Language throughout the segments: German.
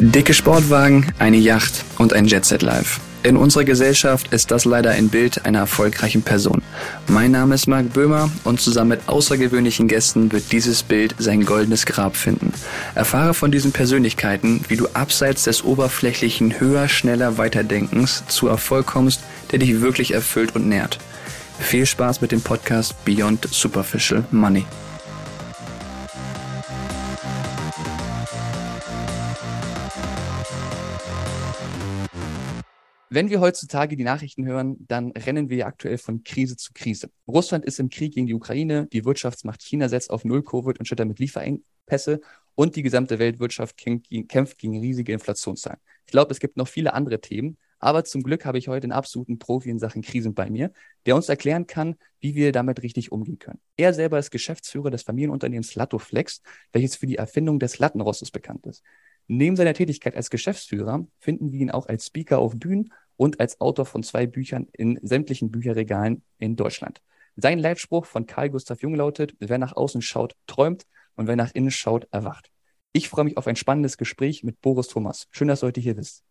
Dicke Sportwagen, eine Yacht und ein Jetset Live. In unserer Gesellschaft ist das leider ein Bild einer erfolgreichen Person. Mein Name ist Marc Böhmer und zusammen mit außergewöhnlichen Gästen wird dieses Bild sein goldenes Grab finden. Erfahre von diesen Persönlichkeiten, wie du abseits des oberflächlichen höher, schneller, weiterdenkens zu Erfolg kommst, der dich wirklich erfüllt und nährt. Viel Spaß mit dem Podcast Beyond Superficial Money. Wenn wir heutzutage die Nachrichten hören, dann rennen wir aktuell von Krise zu Krise. Russland ist im Krieg gegen die Ukraine, die Wirtschaftsmacht China setzt auf Null-Covid und schüttert mit Lieferengpässe und die gesamte Weltwirtschaft kämpft gegen riesige Inflationszahlen. Ich glaube, es gibt noch viele andere Themen, aber zum Glück habe ich heute einen absoluten Profi in Sachen Krisen bei mir, der uns erklären kann, wie wir damit richtig umgehen können. Er selber ist Geschäftsführer des Familienunternehmens Lattoflex, welches für die Erfindung des Lattenrostes bekannt ist. Neben seiner Tätigkeit als Geschäftsführer finden wir ihn auch als Speaker auf Bühnen und als Autor von zwei Büchern in sämtlichen Bücherregalen in Deutschland. Sein Leitspruch von Karl Gustav Jung lautet, wer nach außen schaut, träumt und wer nach innen schaut, erwacht. Ich freue mich auf ein spannendes Gespräch mit Boris Thomas. Schön, dass du heute hier bist.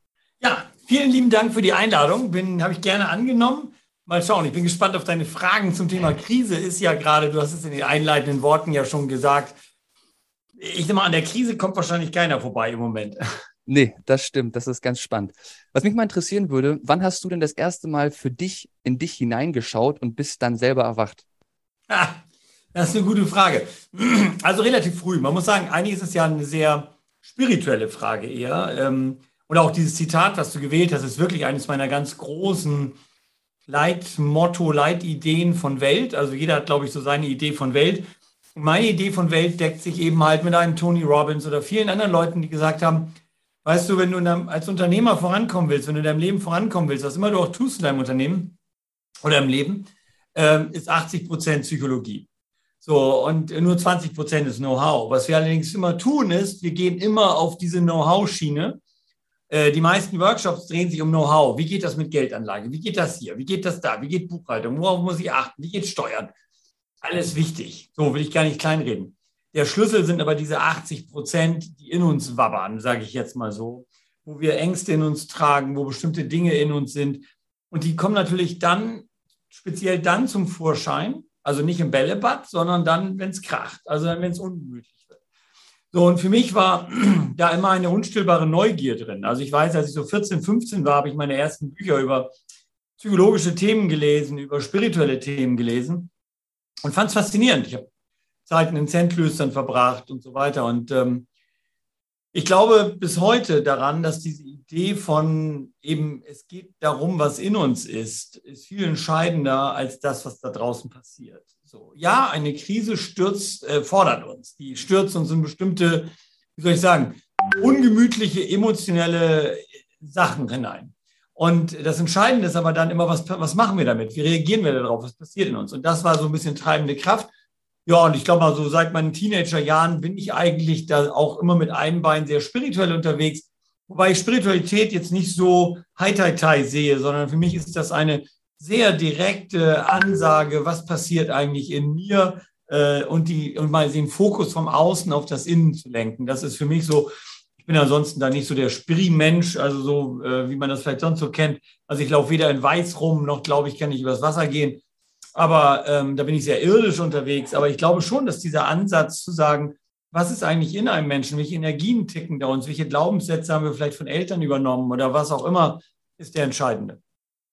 Ja, vielen lieben Dank für die Einladung. Bin, habe ich gerne angenommen. Mal schauen, ich bin gespannt auf deine Fragen zum Thema Krise. Ist ja gerade, du hast es in den einleitenden Worten ja schon gesagt, ich nehme an, der Krise kommt wahrscheinlich keiner vorbei im Moment. Nee, das stimmt. Das ist ganz spannend. Was mich mal interessieren würde, wann hast du denn das erste Mal für dich in dich hineingeschaut und bist dann selber erwacht? Ah, das ist eine gute Frage. Also relativ früh. Man muss sagen, eigentlich ist es ja eine sehr spirituelle Frage eher. Ähm, und auch dieses Zitat, was du gewählt hast, ist wirklich eines meiner ganz großen Leitmotto, Leitideen von Welt. Also jeder hat, glaube ich, so seine Idee von Welt. Und meine Idee von Welt deckt sich eben halt mit einem Tony Robbins oder vielen anderen Leuten, die gesagt haben, weißt du, wenn du als Unternehmer vorankommen willst, wenn du in deinem Leben vorankommen willst, was immer du auch tust in deinem Unternehmen oder im Leben, ähm, ist 80 Prozent Psychologie. So, und nur 20 Prozent ist Know-how. Was wir allerdings immer tun, ist, wir gehen immer auf diese Know-how-Schiene. Äh, die meisten Workshops drehen sich um Know-how. Wie geht das mit Geldanlage? Wie geht das hier? Wie geht das da? Wie geht Buchhaltung? Worauf muss ich achten? Wie geht Steuern? alles wichtig. So will ich gar nicht kleinreden. Der Schlüssel sind aber diese 80 Prozent, die in uns wabbern, sage ich jetzt mal so, wo wir Ängste in uns tragen, wo bestimmte Dinge in uns sind. Und die kommen natürlich dann, speziell dann zum Vorschein, also nicht im Bällebad, sondern dann, wenn es kracht, also dann, wenn es ungemütlich wird. So, und für mich war da immer eine unstillbare Neugier drin. Also ich weiß, als ich so 14, 15 war, habe ich meine ersten Bücher über psychologische Themen gelesen, über spirituelle Themen gelesen und fand es faszinierend. Ich habe Zeiten in Zentlöstern verbracht und so weiter. Und ähm, ich glaube bis heute daran, dass diese Idee von eben, es geht darum, was in uns ist, ist viel entscheidender als das, was da draußen passiert. So, ja, eine Krise stürzt, äh, fordert uns. Die stürzt uns in bestimmte, wie soll ich sagen, ungemütliche, emotionelle Sachen hinein. Und das Entscheidende ist aber dann immer, was, was machen wir damit? Wie reagieren wir darauf? Was passiert in uns? Und das war so ein bisschen treibende Kraft. Ja, und ich glaube mal so, seit meinen Teenagerjahren bin ich eigentlich da auch immer mit einem Bein sehr spirituell unterwegs. Wobei ich Spiritualität jetzt nicht so Hai-Tai-Tai sehe, sondern für mich ist das eine sehr direkte Ansage, was passiert eigentlich in mir äh, und, die, und mal den Fokus vom Außen auf das Innen zu lenken. Das ist für mich so bin ansonsten da nicht so der Spiri-Mensch, also so, äh, wie man das vielleicht sonst so kennt. Also ich laufe weder in Weiß rum, noch glaube ich, kann ich übers Wasser gehen. Aber ähm, da bin ich sehr irdisch unterwegs. Aber ich glaube schon, dass dieser Ansatz zu sagen, was ist eigentlich in einem Menschen? Welche Energien ticken da uns? Welche Glaubenssätze haben wir vielleicht von Eltern übernommen oder was auch immer, ist der entscheidende.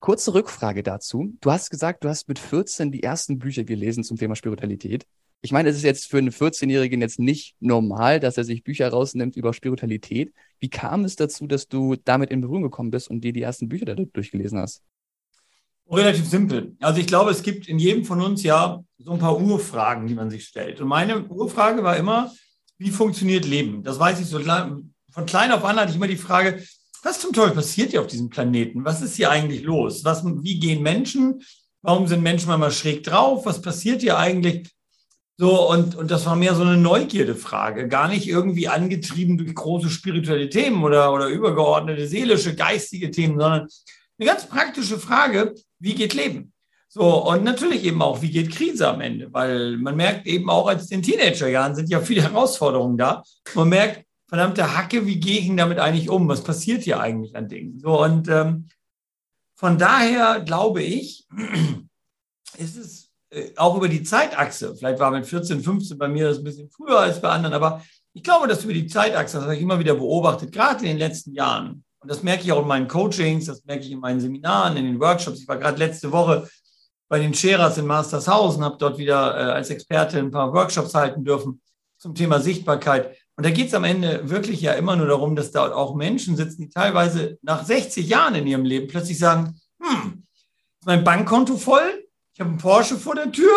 Kurze Rückfrage dazu. Du hast gesagt, du hast mit 14 die ersten Bücher gelesen zum Thema Spiritualität ich meine, es ist jetzt für einen 14-Jährigen jetzt nicht normal, dass er sich Bücher rausnimmt über Spiritualität. Wie kam es dazu, dass du damit in Berührung gekommen bist und dir die ersten Bücher da durchgelesen hast? Relativ simpel. Also ich glaube, es gibt in jedem von uns ja so ein paar Urfragen, die man sich stellt. Und meine Urfrage war immer, wie funktioniert Leben? Das weiß ich so von klein auf an hatte ich immer die Frage, was zum Teufel passiert hier auf diesem Planeten? Was ist hier eigentlich los? Was, wie gehen Menschen? Warum sind Menschen manchmal schräg drauf? Was passiert hier eigentlich? So, und, und das war mehr so eine Neugierdefrage, gar nicht irgendwie angetrieben durch große spirituelle Themen oder, oder übergeordnete seelische, geistige Themen, sondern eine ganz praktische Frage, wie geht Leben? So, und natürlich eben auch, wie geht Krise am Ende? Weil man merkt eben auch als in den Teenagerjahren sind ja viele Herausforderungen da. Man merkt, verdammte Hacke, wie gehe ich damit eigentlich um? Was passiert hier eigentlich an Dingen? So, und ähm, von daher glaube ich, ist es äh, auch über die Zeitachse, vielleicht war mit 14, 15 bei mir das ein bisschen früher als bei anderen, aber ich glaube, dass über die Zeitachse, das habe ich immer wieder beobachtet, gerade in den letzten Jahren, und das merke ich auch in meinen Coachings, das merke ich in meinen Seminaren, in den Workshops. Ich war gerade letzte Woche bei den Scherers in Mastershausen, habe dort wieder äh, als Experte ein paar Workshops halten dürfen zum Thema Sichtbarkeit. Und da geht es am Ende wirklich ja immer nur darum, dass da auch Menschen sitzen, die teilweise nach 60 Jahren in ihrem Leben plötzlich sagen, hm, ist mein Bankkonto voll, ich habe einen Porsche vor der Tür,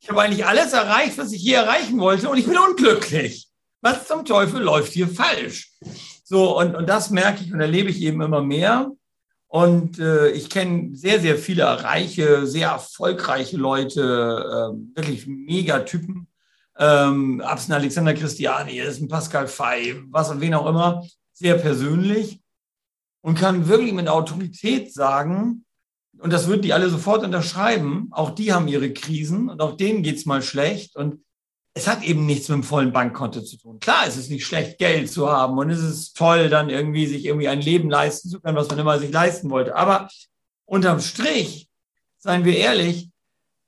ich habe eigentlich alles erreicht, was ich hier erreichen wollte und ich bin unglücklich. Was zum Teufel läuft hier falsch? So, und, und das merke ich und erlebe ich eben immer mehr. Und äh, ich kenne sehr, sehr viele reiche, sehr erfolgreiche Leute, äh, wirklich Megatypen. Ähm, ab ein Alexander Christiani, ist ein Pascal Fay, was und wen auch immer, sehr persönlich und kann wirklich mit Autorität sagen, und das würden die alle sofort unterschreiben, auch die haben ihre Krisen und auch denen geht's mal schlecht. Und es hat eben nichts mit dem vollen Bankkonto zu tun. Klar, es ist nicht schlecht, Geld zu haben und es ist toll, dann irgendwie sich irgendwie ein Leben leisten zu können, was man immer sich leisten wollte. Aber unterm Strich, seien wir ehrlich,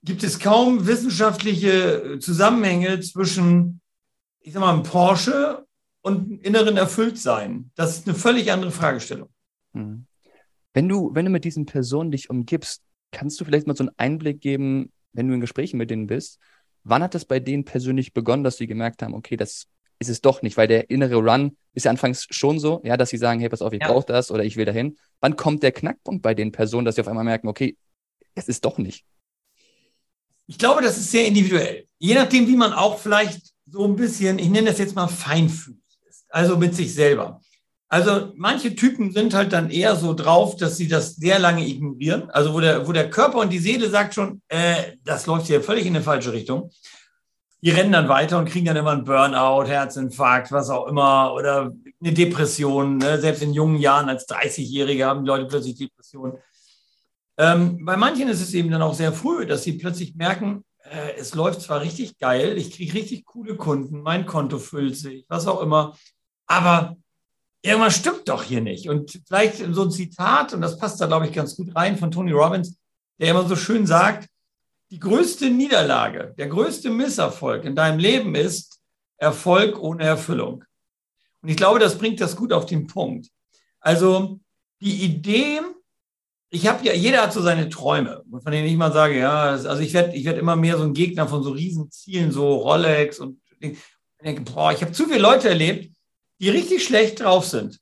gibt es kaum wissenschaftliche Zusammenhänge zwischen, ich sag mal, einem Porsche und inneren Erfülltsein. Das ist eine völlig andere Fragestellung. Mhm. Wenn du, wenn du mit diesen Personen dich umgibst, kannst du vielleicht mal so einen Einblick geben, wenn du in Gesprächen mit denen bist, Wann hat es bei denen persönlich begonnen, dass sie gemerkt haben, okay, das ist es doch nicht, weil der innere Run ist ja anfangs schon so, ja, dass sie sagen, hey, pass auf, ich ja. brauche das oder ich will dahin. Wann kommt der Knackpunkt bei den Personen, dass sie auf einmal merken, okay, es ist doch nicht? Ich glaube, das ist sehr individuell. Je nachdem, wie man auch vielleicht so ein bisschen, ich nenne das jetzt mal feinfühlig ist, also mit sich selber. Also manche Typen sind halt dann eher so drauf, dass sie das sehr lange ignorieren. Also wo der, wo der Körper und die Seele sagt schon, äh, das läuft hier völlig in eine falsche Richtung. Die rennen dann weiter und kriegen dann immer einen Burnout, Herzinfarkt, was auch immer, oder eine Depression. Ne? Selbst in jungen Jahren als 30-Jährige haben die Leute plötzlich Depressionen. Ähm, bei manchen ist es eben dann auch sehr früh, dass sie plötzlich merken, äh, es läuft zwar richtig geil, ich kriege richtig coole Kunden, mein Konto füllt sich, was auch immer, aber irgendwas stimmt doch hier nicht. Und vielleicht so ein Zitat, und das passt da, glaube ich, ganz gut rein von Tony Robbins, der immer so schön sagt, die größte Niederlage, der größte Misserfolg in deinem Leben ist Erfolg ohne Erfüllung. Und ich glaube, das bringt das gut auf den Punkt. Also die Idee, ich habe ja, jeder hat so seine Träume, von denen ich mal sage, ja, also ich werde ich werd immer mehr so ein Gegner von so Riesenzielen, so Rolex und ich denke, boah, ich habe zu viele Leute erlebt, die richtig schlecht drauf sind,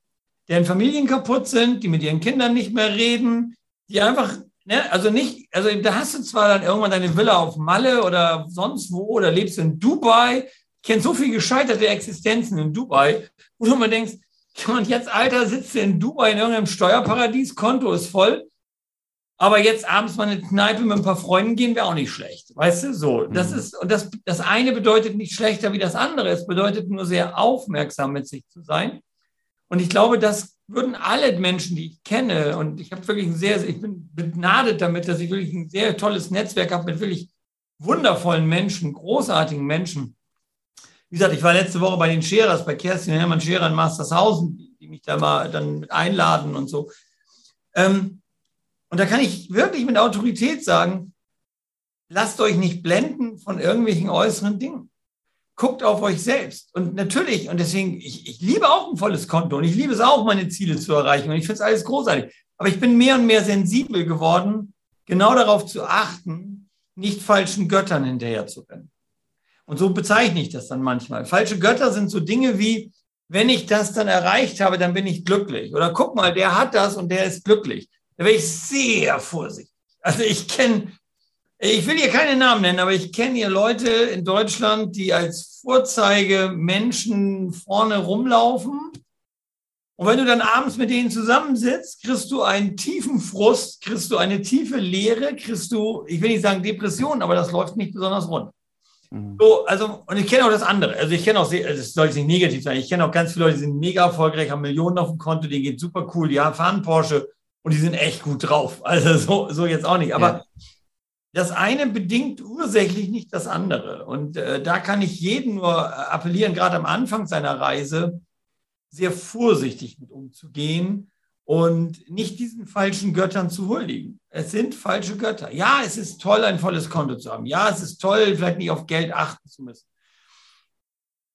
deren Familien kaputt sind, die mit ihren Kindern nicht mehr reden, die einfach, ne, also nicht, also da hast du zwar dann irgendwann deine Villa auf Malle oder sonst wo oder lebst in Dubai, ich kenne so viele gescheiterte Existenzen in Dubai, wo du immer denkst, und jetzt, Alter, sitzt du in Dubai in irgendeinem Steuerparadies, Konto ist voll, aber jetzt abends mal eine Kneipe mit ein paar Freunden gehen wäre auch nicht schlecht. Weißt du, so. Das mhm. ist, und das, das eine bedeutet nicht schlechter wie das andere. Es bedeutet nur sehr aufmerksam mit sich zu sein. Und ich glaube, das würden alle Menschen, die ich kenne, und ich habe wirklich ein sehr, ich bin begnadet damit, dass ich wirklich ein sehr tolles Netzwerk habe mit wirklich wundervollen Menschen, großartigen Menschen. Wie gesagt, ich war letzte Woche bei den Scherers, bei Kerstin Hermann Scherer in Mastershausen, die mich da mal dann einladen und so. Ähm, und da kann ich wirklich mit Autorität sagen, lasst euch nicht blenden von irgendwelchen äußeren Dingen. Guckt auf euch selbst. Und natürlich, und deswegen, ich, ich liebe auch ein volles Konto und ich liebe es auch, meine Ziele zu erreichen. Und ich finde es alles großartig. Aber ich bin mehr und mehr sensibel geworden, genau darauf zu achten, nicht falschen Göttern hinterher zu rennen. Und so bezeichne ich das dann manchmal. Falsche Götter sind so Dinge wie, wenn ich das dann erreicht habe, dann bin ich glücklich. Oder guck mal, der hat das und der ist glücklich. Da wäre ich sehr vorsichtig. Also ich kenne, ich will hier keine Namen nennen, aber ich kenne hier Leute in Deutschland, die als Vorzeige Menschen vorne rumlaufen. Und wenn du dann abends mit denen zusammensitzt, kriegst du einen tiefen Frust, kriegst du eine tiefe Leere, kriegst du, ich will nicht sagen Depression, aber das läuft nicht besonders rund. Mhm. So, also, und ich kenne auch das andere. Also ich kenne auch, sehr, das soll jetzt nicht negativ sein, ich kenne auch ganz viele Leute, die sind mega erfolgreich, haben Millionen auf dem Konto, denen geht super cool, die fahren Porsche und die sind echt gut drauf. Also so, so jetzt auch nicht. Aber ja. das eine bedingt ursächlich nicht das andere. Und äh, da kann ich jeden nur appellieren, gerade am Anfang seiner Reise, sehr vorsichtig mit umzugehen und nicht diesen falschen Göttern zu huldigen. Es sind falsche Götter. Ja, es ist toll, ein volles Konto zu haben. Ja, es ist toll, vielleicht nicht auf Geld achten zu müssen.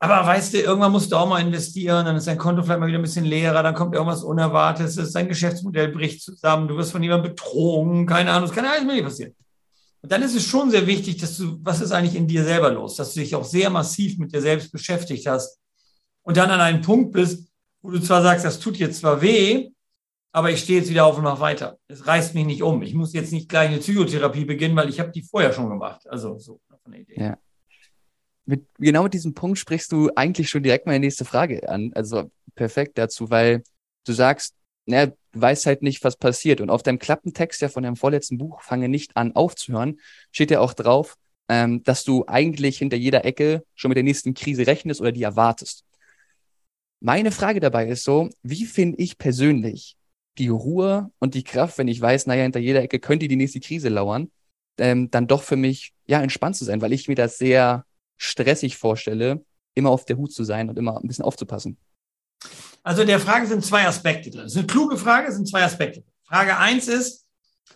Aber weißt du, irgendwann musst du auch mal investieren, dann ist dein Konto vielleicht mal wieder ein bisschen leerer, dann kommt irgendwas Unerwartetes, dein Geschäftsmodell bricht zusammen, du wirst von jemandem betrogen, keine Ahnung, es kann alles mögliche passieren. Und dann ist es schon sehr wichtig, dass du, was ist eigentlich in dir selber los, dass du dich auch sehr massiv mit dir selbst beschäftigt hast und dann an einem Punkt bist, wo du zwar sagst, das tut jetzt zwar weh, aber ich stehe jetzt wieder auf und mache weiter. Es reißt mich nicht um. Ich muss jetzt nicht gleich eine Psychotherapie beginnen, weil ich habe die vorher schon gemacht. Also so der Idee. Ja. Mit, genau mit diesem Punkt sprichst du eigentlich schon direkt meine nächste Frage an. Also perfekt dazu, weil du sagst, naja, du weißt halt nicht, was passiert. Und auf deinem Klappentext ja von deinem vorletzten Buch, Fange nicht an aufzuhören, steht ja auch drauf, ähm, dass du eigentlich hinter jeder Ecke schon mit der nächsten Krise rechnest oder die erwartest. Meine Frage dabei ist so, wie finde ich persönlich die Ruhe und die Kraft, wenn ich weiß, naja, hinter jeder Ecke könnte die nächste Krise lauern, ähm, dann doch für mich ja entspannt zu sein, weil ich mir das sehr stressig vorstelle, immer auf der Hut zu sein und immer ein bisschen aufzupassen. Also der Frage sind zwei Aspekte drin. Das ist eine kluge Frage, sind zwei Aspekte. Frage eins ist,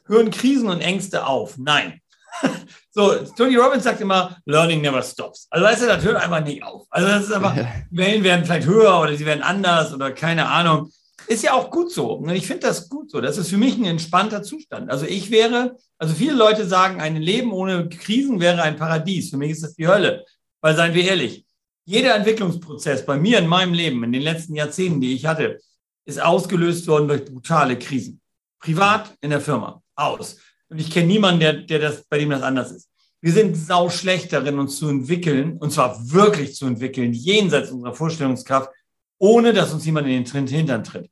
hören Krisen und Ängste auf? Nein. So, Tony Robbins sagt immer, Learning never stops. Also weißt du, das hört einfach nicht auf. Also das ist einfach, die Wellen werden vielleicht höher oder sie werden anders oder keine Ahnung. Ist ja auch gut so. Und ich finde das gut so. Das ist für mich ein entspannter Zustand. Also ich wäre, also viele Leute sagen, ein Leben ohne Krisen wäre ein Paradies. Für mich ist das die Hölle. Weil seien wir ehrlich, jeder Entwicklungsprozess bei mir in meinem Leben, in den letzten Jahrzehnten, die ich hatte, ist ausgelöst worden durch brutale Krisen. Privat, in der Firma, aus. Und ich kenne niemanden, der, der das, bei dem das anders ist. Wir sind sau schlecht darin, uns zu entwickeln, und zwar wirklich zu entwickeln, jenseits unserer Vorstellungskraft, ohne dass uns jemand in den Hintern tritt.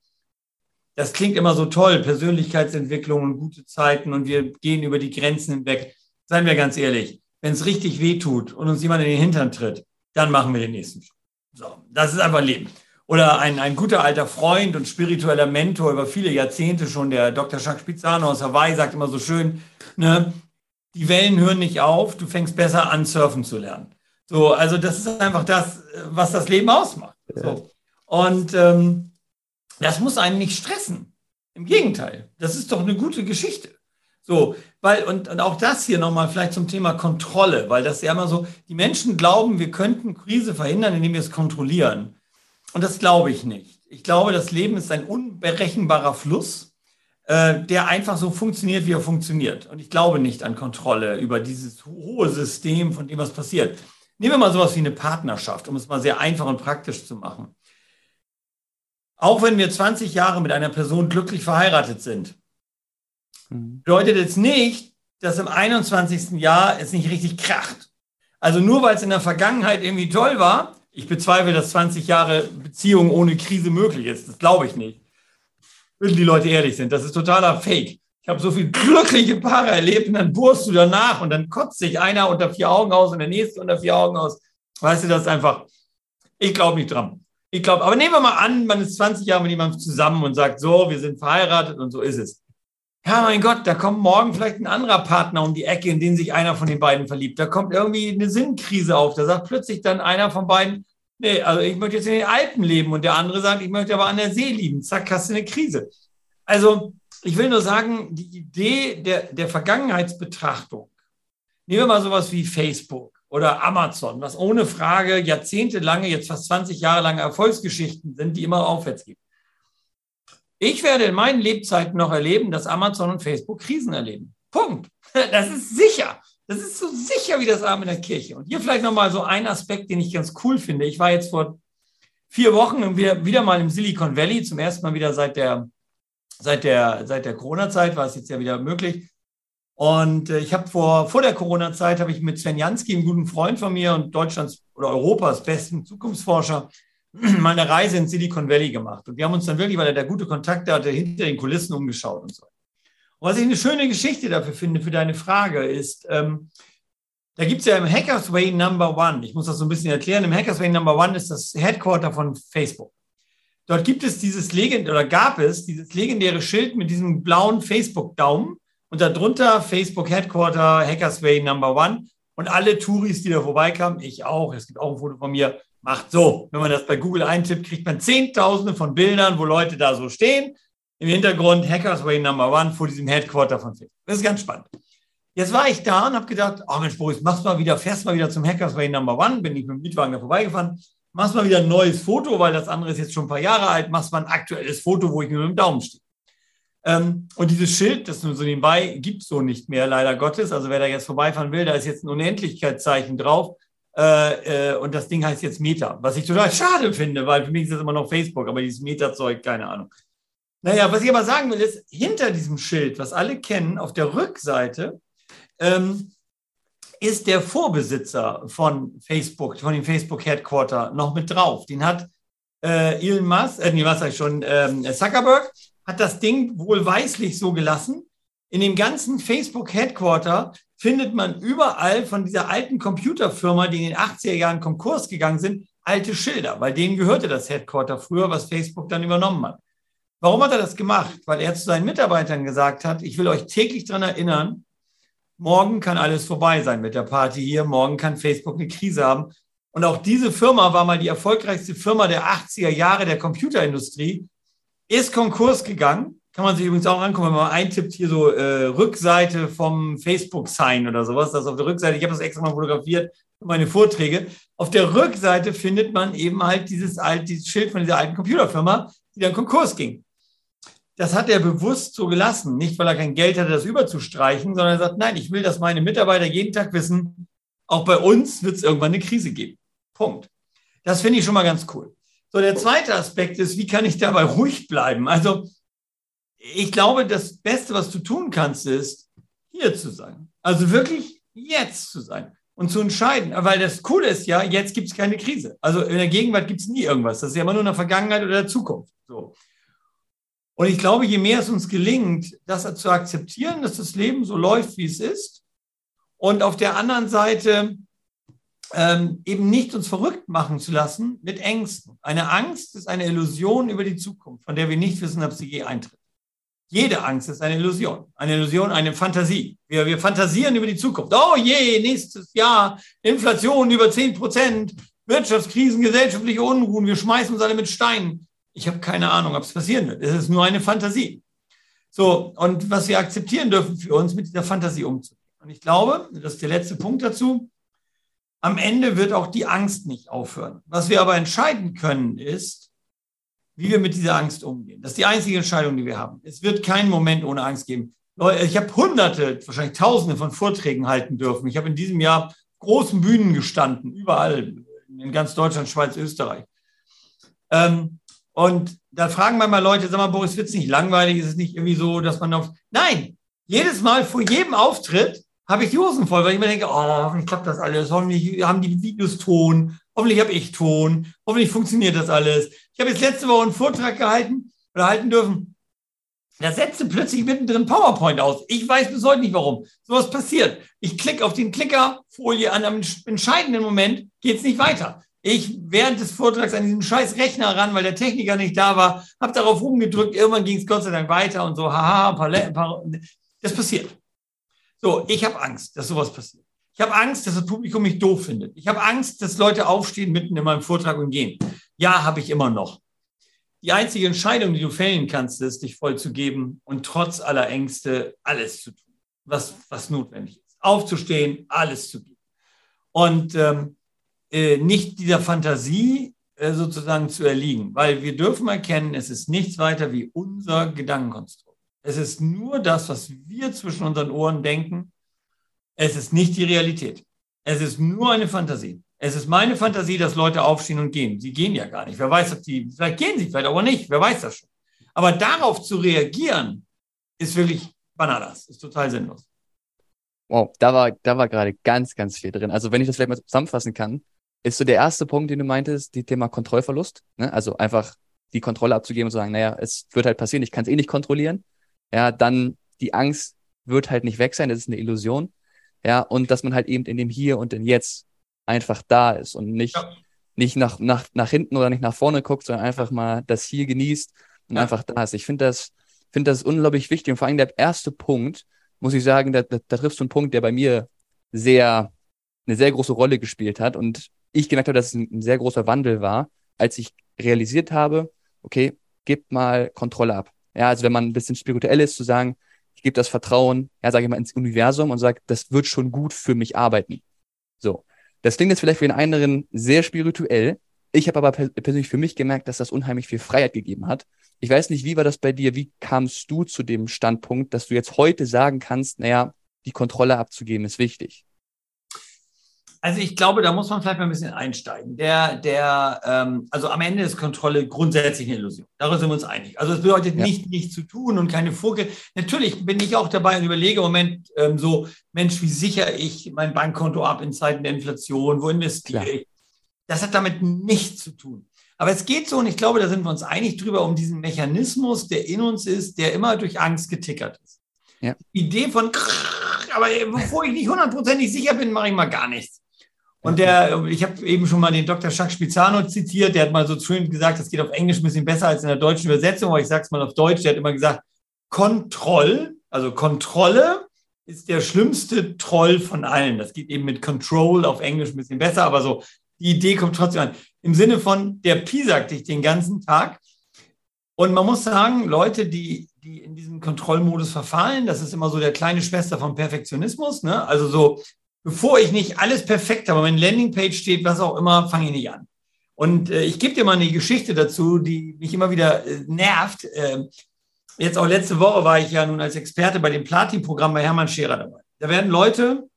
Das klingt immer so toll, Persönlichkeitsentwicklung und gute Zeiten und wir gehen über die Grenzen hinweg. Seien wir ganz ehrlich, wenn es richtig weh tut und uns jemand in den Hintern tritt, dann machen wir den nächsten Schritt. So, das ist einfach Leben. Oder ein, ein guter alter Freund und spiritueller Mentor über viele Jahrzehnte schon, der Dr. Jacques Spizzano aus Hawaii, sagt immer so schön, ne, die Wellen hören nicht auf, du fängst besser an, surfen zu lernen. So, also das ist einfach das, was das Leben ausmacht. So. Und ähm, das muss einen nicht stressen. Im Gegenteil, das ist doch eine gute Geschichte. So, weil, und, und auch das hier nochmal vielleicht zum Thema Kontrolle, weil das ja immer so, die Menschen glauben, wir könnten Krise verhindern, indem wir es kontrollieren. Und das glaube ich nicht. Ich glaube, das Leben ist ein unberechenbarer Fluss, äh, der einfach so funktioniert, wie er funktioniert. Und ich glaube nicht an Kontrolle über dieses hohe System, von dem was passiert. Nehmen wir mal sowas wie eine Partnerschaft, um es mal sehr einfach und praktisch zu machen. Auch wenn wir 20 Jahre mit einer Person glücklich verheiratet sind. Bedeutet es nicht, dass im 21. Jahr es nicht richtig kracht. Also nur weil es in der Vergangenheit irgendwie toll war, ich bezweifle, dass 20 Jahre Beziehung ohne Krise möglich ist. Das glaube ich nicht. Wenn die Leute ehrlich sind. Das ist totaler Fake. Ich habe so viele glückliche Paare erlebt und dann bohrst du danach und dann kotzt sich einer unter vier Augen aus und der nächste unter vier Augen aus. Weißt du, das ist einfach, ich glaube nicht dran. Ich glaube, aber nehmen wir mal an, man ist 20 Jahre mit jemandem zusammen und sagt, so, wir sind verheiratet und so ist es. Ja, mein Gott, da kommt morgen vielleicht ein anderer Partner um die Ecke, in den sich einer von den beiden verliebt. Da kommt irgendwie eine Sinnkrise auf. Da sagt plötzlich dann einer von beiden, nee, also ich möchte jetzt in den Alpen leben und der andere sagt, ich möchte aber an der See lieben. Zack, hast du eine Krise. Also, ich will nur sagen, die Idee der, der Vergangenheitsbetrachtung, nehmen wir mal sowas wie Facebook oder Amazon, was ohne Frage jahrzehntelange, jetzt fast 20 Jahre lange Erfolgsgeschichten sind, die immer aufwärts gehen. Ich werde in meinen Lebzeiten noch erleben, dass Amazon und Facebook Krisen erleben. Punkt. Das ist sicher. Das ist so sicher wie das Arm in der Kirche. Und hier vielleicht nochmal so ein Aspekt, den ich ganz cool finde. Ich war jetzt vor vier Wochen wieder, wieder mal im Silicon Valley, zum ersten Mal wieder seit der, seit der, seit der Corona-Zeit war es jetzt ja wieder möglich. Und äh, ich habe vor, vor der Corona-Zeit habe ich mit Sven Jansky, einem guten Freund von mir und Deutschlands oder Europas besten Zukunftsforscher, mal eine Reise in Silicon Valley gemacht. Und wir haben uns dann wirklich, weil er da gute Kontakte hatte, hinter den Kulissen umgeschaut und so. Und was ich eine schöne Geschichte dafür finde, für deine Frage, ist, ähm, da gibt es ja im Hackersway Number One, ich muss das so ein bisschen erklären, im Hackersway Number One ist das Headquarter von Facebook. Dort gibt es dieses legend oder gab es dieses legendäre Schild mit diesem blauen Facebook-Daumen und darunter Facebook Headquarter, Hackersway Number One. Und alle Touris, die da vorbeikamen, ich auch, es gibt auch ein Foto von mir, macht so. Wenn man das bei Google eintippt, kriegt man Zehntausende von Bildern, wo Leute da so stehen. Im Hintergrund Hackers Way Number One vor diesem Headquarter von Facebook. Das ist ganz spannend. Jetzt war ich da und habe gedacht, oh Mensch, Boris, machst mal wieder, fährst mal wieder zum Hackers Way Number One. Bin ich mit dem Mietwagen da vorbeigefahren. Machst mal wieder ein neues Foto, weil das andere ist jetzt schon ein paar Jahre alt. Machst mal ein aktuelles Foto, wo ich mir mit dem Daumen stehe. Ähm, und dieses Schild, das nur so nebenbei, gibt so nicht mehr, leider Gottes. Also wer da jetzt vorbeifahren will, da ist jetzt ein Unendlichkeitszeichen drauf. Äh, äh, und das Ding heißt jetzt Meta, was ich total schade finde, weil für mich ist das immer noch Facebook, aber dieses Meta-Zeug, keine Ahnung. Naja, was ich aber sagen will, ist, hinter diesem Schild, was alle kennen, auf der Rückseite ähm, ist der Vorbesitzer von Facebook, von dem Facebook Headquarter noch mit drauf. Den hat äh, Elon Musk, äh, nee, was sag ich schon, ähm, Zuckerberg hat das Ding wohlweislich so gelassen. In dem ganzen Facebook Headquarter findet man überall von dieser alten Computerfirma, die in den 80er Jahren Konkurs gegangen sind, alte Schilder, weil denen gehörte das Headquarter früher, was Facebook dann übernommen hat. Warum hat er das gemacht? Weil er zu seinen Mitarbeitern gesagt hat, ich will euch täglich daran erinnern, morgen kann alles vorbei sein mit der Party hier, morgen kann Facebook eine Krise haben. Und auch diese Firma war mal die erfolgreichste Firma der 80er Jahre der Computerindustrie, ist Konkurs gegangen. Kann man sich übrigens auch angucken, wenn man eintippt hier so äh, Rückseite vom Facebook-Sign oder sowas. Das auf der Rückseite, ich habe das extra mal fotografiert meine Vorträge. Auf der Rückseite findet man eben halt dieses, alt, dieses Schild von dieser alten Computerfirma, die dann Konkurs ging das hat er bewusst so gelassen. Nicht, weil er kein Geld hatte, das überzustreichen, sondern er sagt, nein, ich will, dass meine Mitarbeiter jeden Tag wissen, auch bei uns wird es irgendwann eine Krise geben. Punkt. Das finde ich schon mal ganz cool. So, der zweite Aspekt ist, wie kann ich dabei ruhig bleiben? Also, ich glaube, das Beste, was du tun kannst, ist, hier zu sein. Also wirklich jetzt zu sein und zu entscheiden. Weil das Coole ist ja, jetzt gibt es keine Krise. Also in der Gegenwart gibt es nie irgendwas. Das ist ja immer nur in der Vergangenheit oder der Zukunft. So. Und ich glaube, je mehr es uns gelingt, das zu akzeptieren, dass das Leben so läuft, wie es ist, und auf der anderen Seite ähm, eben nicht uns verrückt machen zu lassen mit Ängsten. Eine Angst ist eine Illusion über die Zukunft, von der wir nicht wissen, ob sie je eintritt. Jede Angst ist eine Illusion. Eine Illusion, eine Fantasie. Wir, wir fantasieren über die Zukunft. Oh je, nächstes Jahr Inflation über 10 Prozent, Wirtschaftskrisen, gesellschaftliche Unruhen. Wir schmeißen uns alle mit Steinen. Ich habe keine Ahnung, ob es passieren wird. Es ist nur eine Fantasie. So, und was wir akzeptieren dürfen für uns, mit dieser Fantasie umzugehen. Und ich glaube, das ist der letzte Punkt dazu, am Ende wird auch die Angst nicht aufhören. Was wir aber entscheiden können, ist, wie wir mit dieser Angst umgehen. Das ist die einzige Entscheidung, die wir haben. Es wird keinen Moment ohne Angst geben. Ich habe hunderte, wahrscheinlich tausende von Vorträgen halten dürfen. Ich habe in diesem Jahr großen Bühnen gestanden, überall in ganz Deutschland, Schweiz, Österreich. Ähm, und da fragen manchmal Leute, sag mal, Boris, wird es nicht langweilig? Ist es nicht irgendwie so, dass man auf. Nein! Jedes Mal vor jedem Auftritt habe ich die Hosen voll, weil ich mir denke, oh, hoffentlich klappt das alles, hoffentlich haben die Videos Ton, hoffentlich habe ich Ton, hoffentlich funktioniert das alles. Ich habe jetzt letzte Woche einen Vortrag gehalten oder halten dürfen. Da setzte plötzlich mittendrin PowerPoint aus. Ich weiß bis heute nicht warum. Sowas passiert. Ich klicke auf den Klickerfolie an einem entscheidenden Moment, geht es nicht weiter. Ich während des Vortrags an diesen scheiß Rechner ran, weil der Techniker nicht da war, habe darauf rumgedrückt, irgendwann ging es Gott sei Dank weiter und so, haha, das passiert. So, ich habe Angst, dass sowas passiert. Ich habe Angst, dass das Publikum mich doof findet. Ich habe Angst, dass Leute aufstehen mitten in meinem Vortrag und gehen. Ja, habe ich immer noch. Die einzige Entscheidung, die du fällen kannst, ist, dich voll zu geben und trotz aller Ängste alles zu tun, was, was notwendig ist. Aufzustehen, alles zu geben. Und ähm, äh, nicht dieser Fantasie äh, sozusagen zu erliegen, weil wir dürfen erkennen, es ist nichts weiter wie unser Gedankenkonstrukt. Es ist nur das, was wir zwischen unseren Ohren denken. Es ist nicht die Realität. Es ist nur eine Fantasie. Es ist meine Fantasie, dass Leute aufstehen und gehen. Sie gehen ja gar nicht. Wer weiß, ob die, vielleicht gehen sie, vielleicht aber nicht. Wer weiß das schon. Aber darauf zu reagieren, ist wirklich Bananas. Ist total sinnlos. Wow, da war, da war gerade ganz, ganz viel drin. Also wenn ich das vielleicht mal zusammenfassen kann, ist so der erste Punkt, den du meintest, die Thema Kontrollverlust. Ne? Also einfach die Kontrolle abzugeben und zu sagen, naja, es wird halt passieren, ich kann es eh nicht kontrollieren. Ja, dann die Angst wird halt nicht weg sein, das ist eine Illusion. Ja, und dass man halt eben in dem Hier und dem Jetzt einfach da ist und nicht, ja. nicht nach, nach, nach hinten oder nicht nach vorne guckt, sondern einfach mal das Hier genießt und ja. einfach da ist. Ich finde das, finde das unglaublich wichtig und vor allem der erste Punkt, muss ich sagen, da, da, da triffst du einen Punkt, der bei mir sehr, eine sehr große Rolle gespielt hat und ich gemerkt habe, dass es ein, ein sehr großer Wandel war, als ich realisiert habe, okay, gib mal Kontrolle ab. Ja, also wenn man ein bisschen spirituell ist, zu sagen, ich gebe das Vertrauen, ja, sage ich mal, ins Universum und sage, das wird schon gut für mich arbeiten. So. Das klingt jetzt vielleicht für den anderen sehr spirituell. Ich habe aber persönlich für mich gemerkt, dass das unheimlich viel Freiheit gegeben hat. Ich weiß nicht, wie war das bei dir? Wie kamst du zu dem Standpunkt, dass du jetzt heute sagen kannst, naja, die Kontrolle abzugeben ist wichtig? Also ich glaube, da muss man vielleicht mal ein bisschen einsteigen. Der, der, ähm, also am Ende ist Kontrolle grundsätzlich eine Illusion. Darüber sind wir uns einig. Also es bedeutet ja. nicht, nichts zu tun und keine Vorge. Natürlich bin ich auch dabei und überlege im Moment ähm, so, Mensch, wie sichere ich mein Bankkonto ab in Zeiten der Inflation? Wo investiere Klar. ich? Das hat damit nichts zu tun. Aber es geht so, und ich glaube, da sind wir uns einig drüber, um diesen Mechanismus, der in uns ist, der immer durch Angst getickert ist. Ja. Die Idee von, aber bevor ich nicht hundertprozentig sicher bin, mache ich mal gar nichts. Und der, ich habe eben schon mal den Dr. Jacques Spizano zitiert, der hat mal so schön gesagt, das geht auf Englisch ein bisschen besser als in der deutschen Übersetzung, aber ich sage es mal auf Deutsch, der hat immer gesagt, Kontroll, also Kontrolle ist der schlimmste Troll von allen. Das geht eben mit Control auf Englisch ein bisschen besser, aber so, die Idee kommt trotzdem an. Im Sinne von, der Pi sagt dich den ganzen Tag. Und man muss sagen, Leute, die, die in diesen Kontrollmodus verfallen, das ist immer so der kleine Schwester vom Perfektionismus. Ne? Also so, bevor ich nicht alles perfekt habe, wenn Landingpage steht, was auch immer, fange ich nicht an. Und äh, ich gebe dir mal eine Geschichte dazu, die mich immer wieder äh, nervt. Äh, jetzt auch letzte Woche war ich ja nun als Experte bei dem Platin-Programm bei Hermann Scherer dabei. Da werden Leute,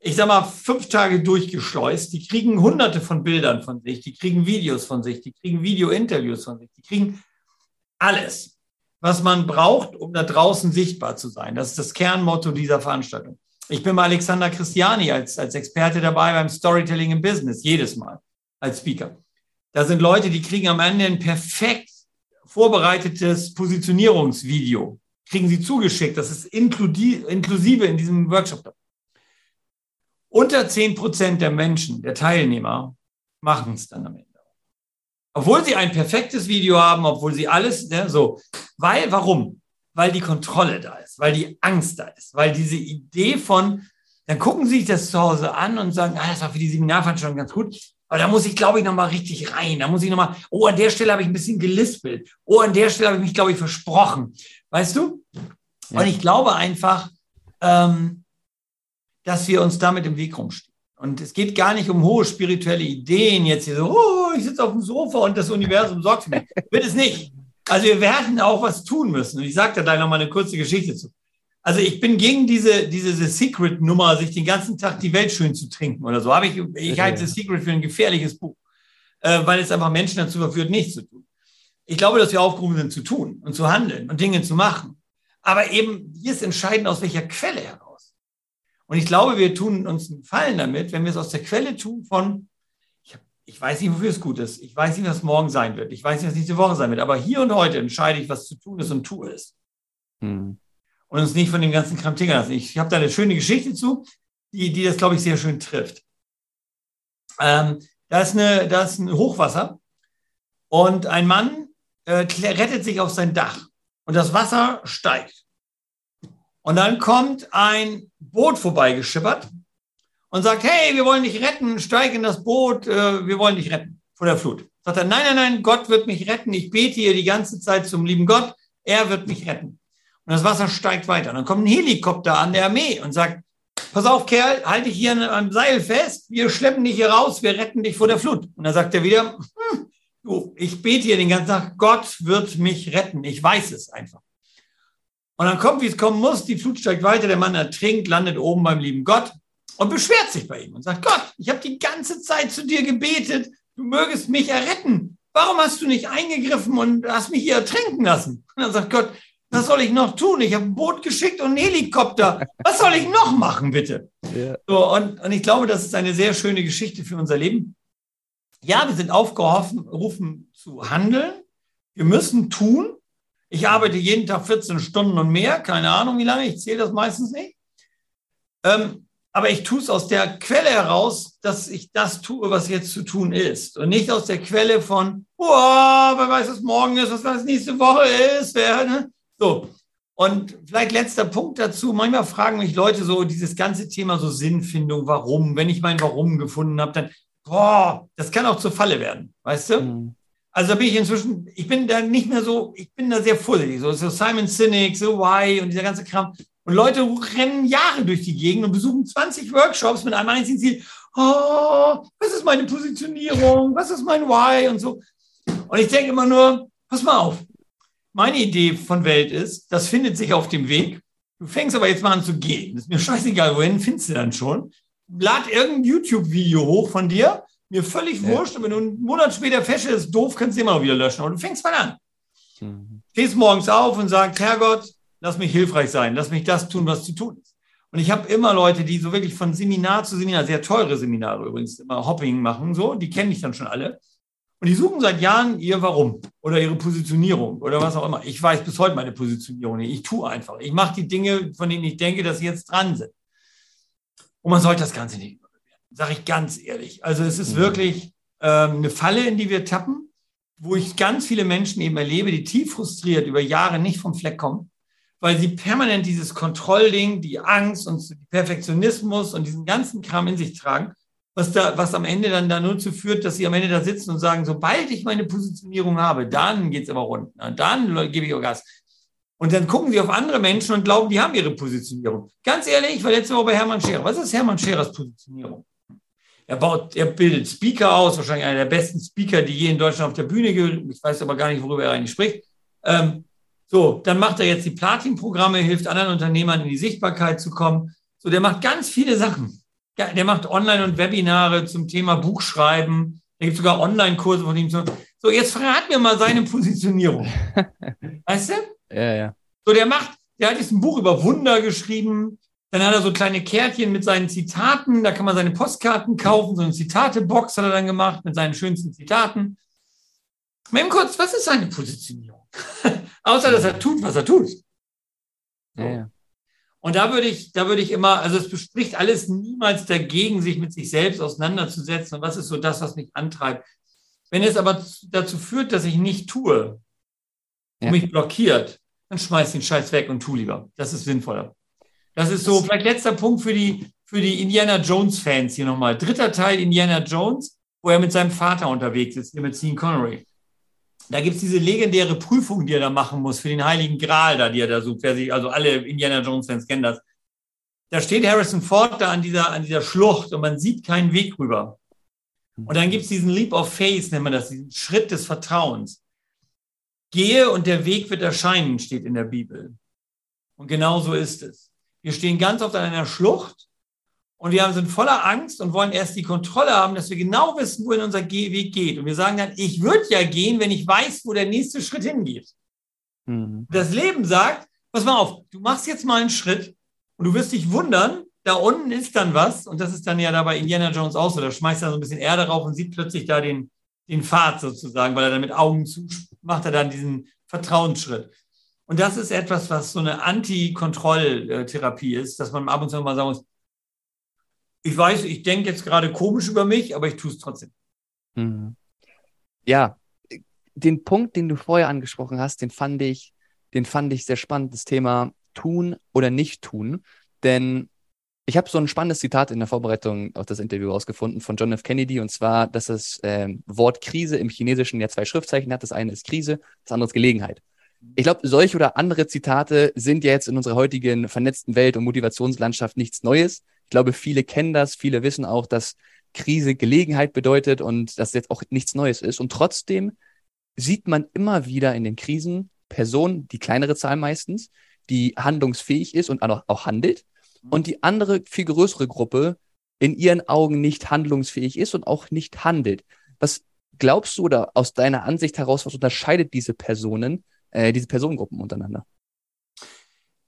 ich sag mal, fünf Tage durchgeschleust, die kriegen hunderte von Bildern von sich, die kriegen Videos von sich, die kriegen Video-Interviews von sich, die kriegen alles, was man braucht, um da draußen sichtbar zu sein. Das ist das Kernmotto dieser Veranstaltung. Ich bin bei Alexander Christiani als, als Experte dabei beim Storytelling im Business, jedes Mal als Speaker. Da sind Leute, die kriegen am Ende ein perfekt vorbereitetes Positionierungsvideo. Kriegen sie zugeschickt. Das ist inklusive in diesem Workshop. Unter 10 Prozent der Menschen, der Teilnehmer, machen es dann am Ende. Obwohl sie ein perfektes Video haben, obwohl sie alles, ne, so. Weil, warum? Weil die Kontrolle da ist, weil die Angst da ist, weil diese Idee von, dann gucken sie sich das zu Hause an und sagen, ah, das war für die Seminarveranstaltung ganz gut, aber da muss ich, glaube ich, nochmal richtig rein. Da muss ich nochmal, oh, an der Stelle habe ich ein bisschen gelispelt. Oh, an der Stelle habe ich mich, glaube ich, versprochen. Weißt du? Ja. Und ich glaube einfach, ähm, dass wir uns damit im Weg rumstehen. Und es geht gar nicht um hohe spirituelle Ideen, jetzt hier so, oh, ich sitze auf dem Sofa und das Universum sorgt für mich. Wird es nicht. Also wir werden auch was tun müssen. Und ich sage da gleich noch mal eine kurze Geschichte zu. Also ich bin gegen diese, diese The Secret-Nummer, sich den ganzen Tag die Welt schön zu trinken oder so. Habe ich, ich halte The Secret für ein gefährliches Buch, äh, weil es einfach Menschen dazu verführt, nichts zu tun. Ich glaube, dass wir aufgerufen sind zu tun und zu handeln und Dinge zu machen. Aber eben, hier ist entscheidend, aus welcher Quelle heraus. Und ich glaube, wir tun uns einen Gefallen damit, wenn wir es aus der Quelle tun von, ich weiß nicht, wofür es gut ist. Ich weiß nicht, was morgen sein wird. Ich weiß nicht, was nächste Woche sein wird. Aber hier und heute entscheide ich, was zu tun ist und tue es. Hm. Und uns nicht von dem ganzen Kram tingern lassen. Ich habe da eine schöne Geschichte zu, die, die das, glaube ich, sehr schön trifft. Ähm, da, ist eine, da ist ein Hochwasser und ein Mann äh, rettet sich auf sein Dach und das Wasser steigt. Und dann kommt ein Boot vorbeigeschippert und sagt, hey, wir wollen dich retten, steig in das Boot, äh, wir wollen dich retten vor der Flut. Sagt er, nein, nein, nein, Gott wird mich retten. Ich bete hier die ganze Zeit zum lieben Gott, er wird mich retten. Und das Wasser steigt weiter. Und dann kommt ein Helikopter an der Armee und sagt, pass auf, Kerl, halte dich hier am Seil fest, wir schleppen dich hier raus, wir retten dich vor der Flut. Und dann sagt er wieder, hm, du, ich bete hier den ganzen Tag, Gott wird mich retten. Ich weiß es einfach. Und dann kommt, wie es kommen muss, die Flut steigt weiter, der Mann ertrinkt, landet oben beim lieben Gott und beschwert sich bei ihm und sagt, Gott, ich habe die ganze Zeit zu dir gebetet, du mögest mich erretten. Warum hast du nicht eingegriffen und hast mich hier ertrinken lassen? Und dann sagt Gott, was soll ich noch tun? Ich habe ein Boot geschickt und einen Helikopter. Was soll ich noch machen, bitte? Ja. So, und, und ich glaube, das ist eine sehr schöne Geschichte für unser Leben. Ja, wir sind aufgerufen zu handeln. Wir müssen tun. Ich arbeite jeden Tag 14 Stunden und mehr. Keine Ahnung, wie lange. Ich zähle das meistens nicht. Ähm, aber ich tue es aus der Quelle heraus, dass ich das tue, was jetzt zu tun ist. Und nicht aus der Quelle von, oh, wer weiß, was morgen ist, was weiß nächste Woche ist. Wer, ne? So. Und vielleicht letzter Punkt dazu. Manchmal fragen mich Leute so dieses ganze Thema so Sinnfindung, warum. Wenn ich mein Warum gefunden habe, dann boah, das kann auch zur Falle werden, weißt du? Mhm. Also da bin ich inzwischen, ich bin da nicht mehr so, ich bin da sehr vorsichtig. So, so Simon Sinek, so Why und dieser ganze Kram. Und Leute rennen Jahre durch die Gegend und besuchen 20 Workshops mit einem einzigen Ziel. Oh, was ist meine Positionierung? Was ist mein Why? Und so. Und ich denke immer nur, pass mal auf. Meine Idee von Welt ist, das findet sich auf dem Weg. Du fängst aber jetzt mal an zu gehen. Ist mir scheißegal, wohin findest du dann schon. Lad irgendein YouTube-Video hoch von dir mir völlig ja. wurscht. Und wenn du einen Monat später feststellst, doof, kannst du immer noch wieder löschen. Aber du fängst mal an. Mhm. Stehst morgens auf und sagst, Herrgott, lass mich hilfreich sein. Lass mich das tun, was zu tun ist. Und ich habe immer Leute, die so wirklich von Seminar zu Seminar, sehr teure Seminare übrigens, immer Hopping machen, so, die kenne ich dann schon alle. Und die suchen seit Jahren ihr Warum oder ihre Positionierung oder was auch immer. Ich weiß bis heute meine Positionierung nicht. Ich tue einfach. Ich mache die Dinge, von denen ich denke, dass sie jetzt dran sind. Und man sollte das Ganze nicht sage ich ganz ehrlich. Also es ist mhm. wirklich ähm, eine Falle, in die wir tappen, wo ich ganz viele Menschen eben erlebe, die tief frustriert über Jahre nicht vom Fleck kommen, weil sie permanent dieses Kontrollding, die Angst und Perfektionismus und diesen ganzen Kram in sich tragen, was, da, was am Ende dann da nur zu führt, dass sie am Ende da sitzen und sagen, sobald ich meine Positionierung habe, dann geht es aber rund. Dann gebe ich auch Gas. Und dann gucken sie auf andere Menschen und glauben, die haben ihre Positionierung. Ganz ehrlich, ich war letzte Woche bei Hermann Scherer. Was ist Hermann Scherers Positionierung? Er baut, er bildet Speaker aus, wahrscheinlich einer der besten Speaker, die je in Deutschland auf der Bühne gehört. Ich weiß aber gar nicht, worüber er eigentlich spricht. Ähm, so, dann macht er jetzt die Platin-Programme, hilft anderen Unternehmern in die Sichtbarkeit zu kommen. So, der macht ganz viele Sachen. Ja, der macht Online- und Webinare zum Thema Buchschreiben. Da gibt sogar Online-Kurse von ihm. So, jetzt verrat mir mal seine Positionierung. weißt du? Ja, ja. So, der macht, der hat jetzt ein Buch über Wunder geschrieben. Dann hat er so kleine Kärtchen mit seinen Zitaten, da kann man seine Postkarten kaufen, so eine Zitate-Box hat er dann gemacht mit seinen schönsten Zitaten. Mal kurz, was ist seine Positionierung? Außer, dass er tut, was er tut. So. Ja. Und da würde ich, da würde ich immer, also es bespricht alles niemals dagegen, sich mit sich selbst auseinanderzusetzen. Und was ist so das, was mich antreibt? Wenn es aber dazu führt, dass ich nicht tue, ja. mich blockiert, dann schmeiß den Scheiß weg und tu lieber. Das ist sinnvoller. Das ist so, vielleicht letzter Punkt für die, für die Indiana Jones-Fans hier nochmal. Dritter Teil Indiana Jones, wo er mit seinem Vater unterwegs ist, hier mit Sean Connery. Da gibt es diese legendäre Prüfung, die er da machen muss für den Heiligen Gral, da, die er da sucht. Wer sich, also alle Indiana Jones-Fans kennen das. Da steht Harrison Ford da an dieser, an dieser Schlucht und man sieht keinen Weg rüber. Und dann gibt es diesen Leap of Faith, nennt man das, diesen Schritt des Vertrauens. Gehe und der Weg wird erscheinen, steht in der Bibel. Und genau so ist es. Wir stehen ganz oft an einer Schlucht und wir sind voller Angst und wollen erst die Kontrolle haben, dass wir genau wissen, wohin unser Weg geht. Und wir sagen dann, ich würde ja gehen, wenn ich weiß, wo der nächste Schritt hingeht. Mhm. Das Leben sagt, pass mal auf, du machst jetzt mal einen Schritt und du wirst dich wundern, da unten ist dann was, und das ist dann ja da bei Indiana Jones auch so, da schmeißt er so ein bisschen Erde rauf und sieht plötzlich da den, den Pfad sozusagen, weil er dann mit Augen zu, macht er dann diesen Vertrauensschritt. Und das ist etwas, was so eine Anti-Kontrolltherapie ist, dass man ab und zu mal sagen muss, ich weiß, ich denke jetzt gerade komisch über mich, aber ich tue es trotzdem. Mhm. Ja, den Punkt, den du vorher angesprochen hast, den fand ich, den fand ich sehr spannend, das Thema tun oder nicht tun. Denn ich habe so ein spannendes Zitat in der Vorbereitung auf das Interview rausgefunden von John F. Kennedy, und zwar, dass das ähm, Wort Krise im Chinesischen ja zwei Schriftzeichen hat. Das eine ist Krise, das andere ist Gelegenheit. Ich glaube, solche oder andere Zitate sind ja jetzt in unserer heutigen vernetzten Welt und Motivationslandschaft nichts Neues. Ich glaube, viele kennen das, viele wissen auch, dass Krise Gelegenheit bedeutet und dass jetzt auch nichts Neues ist. Und trotzdem sieht man immer wieder in den Krisen Personen, die kleinere Zahl meistens, die handlungsfähig ist und auch, handelt. Und die andere, viel größere Gruppe in ihren Augen nicht handlungsfähig ist und auch nicht handelt. Was glaubst du oder aus deiner Ansicht heraus, was unterscheidet diese Personen äh, diese Personengruppen untereinander?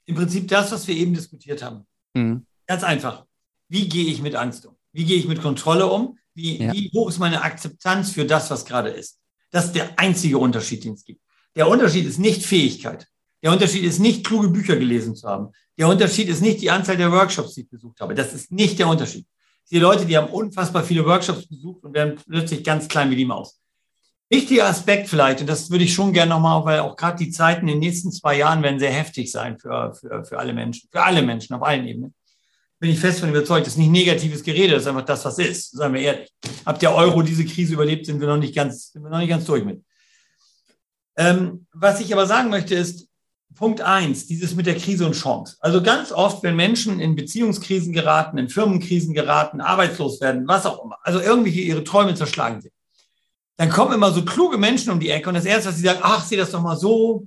Im Prinzip das, was wir eben diskutiert haben. Mhm. Ganz einfach. Wie gehe ich mit Angst um? Wie gehe ich mit Kontrolle um? Wie, ja. wie hoch ist meine Akzeptanz für das, was gerade ist? Das ist der einzige Unterschied, den es gibt. Der Unterschied ist nicht Fähigkeit. Der Unterschied ist nicht, kluge Bücher gelesen zu haben. Der Unterschied ist nicht die Anzahl der Workshops, die ich besucht habe. Das ist nicht der Unterschied. Die Leute, die haben unfassbar viele Workshops besucht und werden plötzlich ganz klein wie die Maus. Wichtiger Aspekt vielleicht, und das würde ich schon gerne nochmal, weil auch gerade die Zeiten in den nächsten zwei Jahren werden sehr heftig sein für, für, für alle Menschen, für alle Menschen auf allen Ebenen. Bin ich fest von überzeugt, das ist nicht negatives Gerede, das ist einfach das, was ist. Seien wir ehrlich. Habt der Euro diese Krise überlebt, sind wir noch nicht ganz, sind wir noch nicht ganz durch mit. Ähm, was ich aber sagen möchte, ist, Punkt eins, dieses mit der Krise und Chance. Also ganz oft, wenn Menschen in Beziehungskrisen geraten, in Firmenkrisen geraten, arbeitslos werden, was auch immer, also irgendwie ihre Träume zerschlagen sind, dann kommen immer so kluge Menschen um die Ecke und das Erste, was sie sagen, ach, sehe das doch mal so,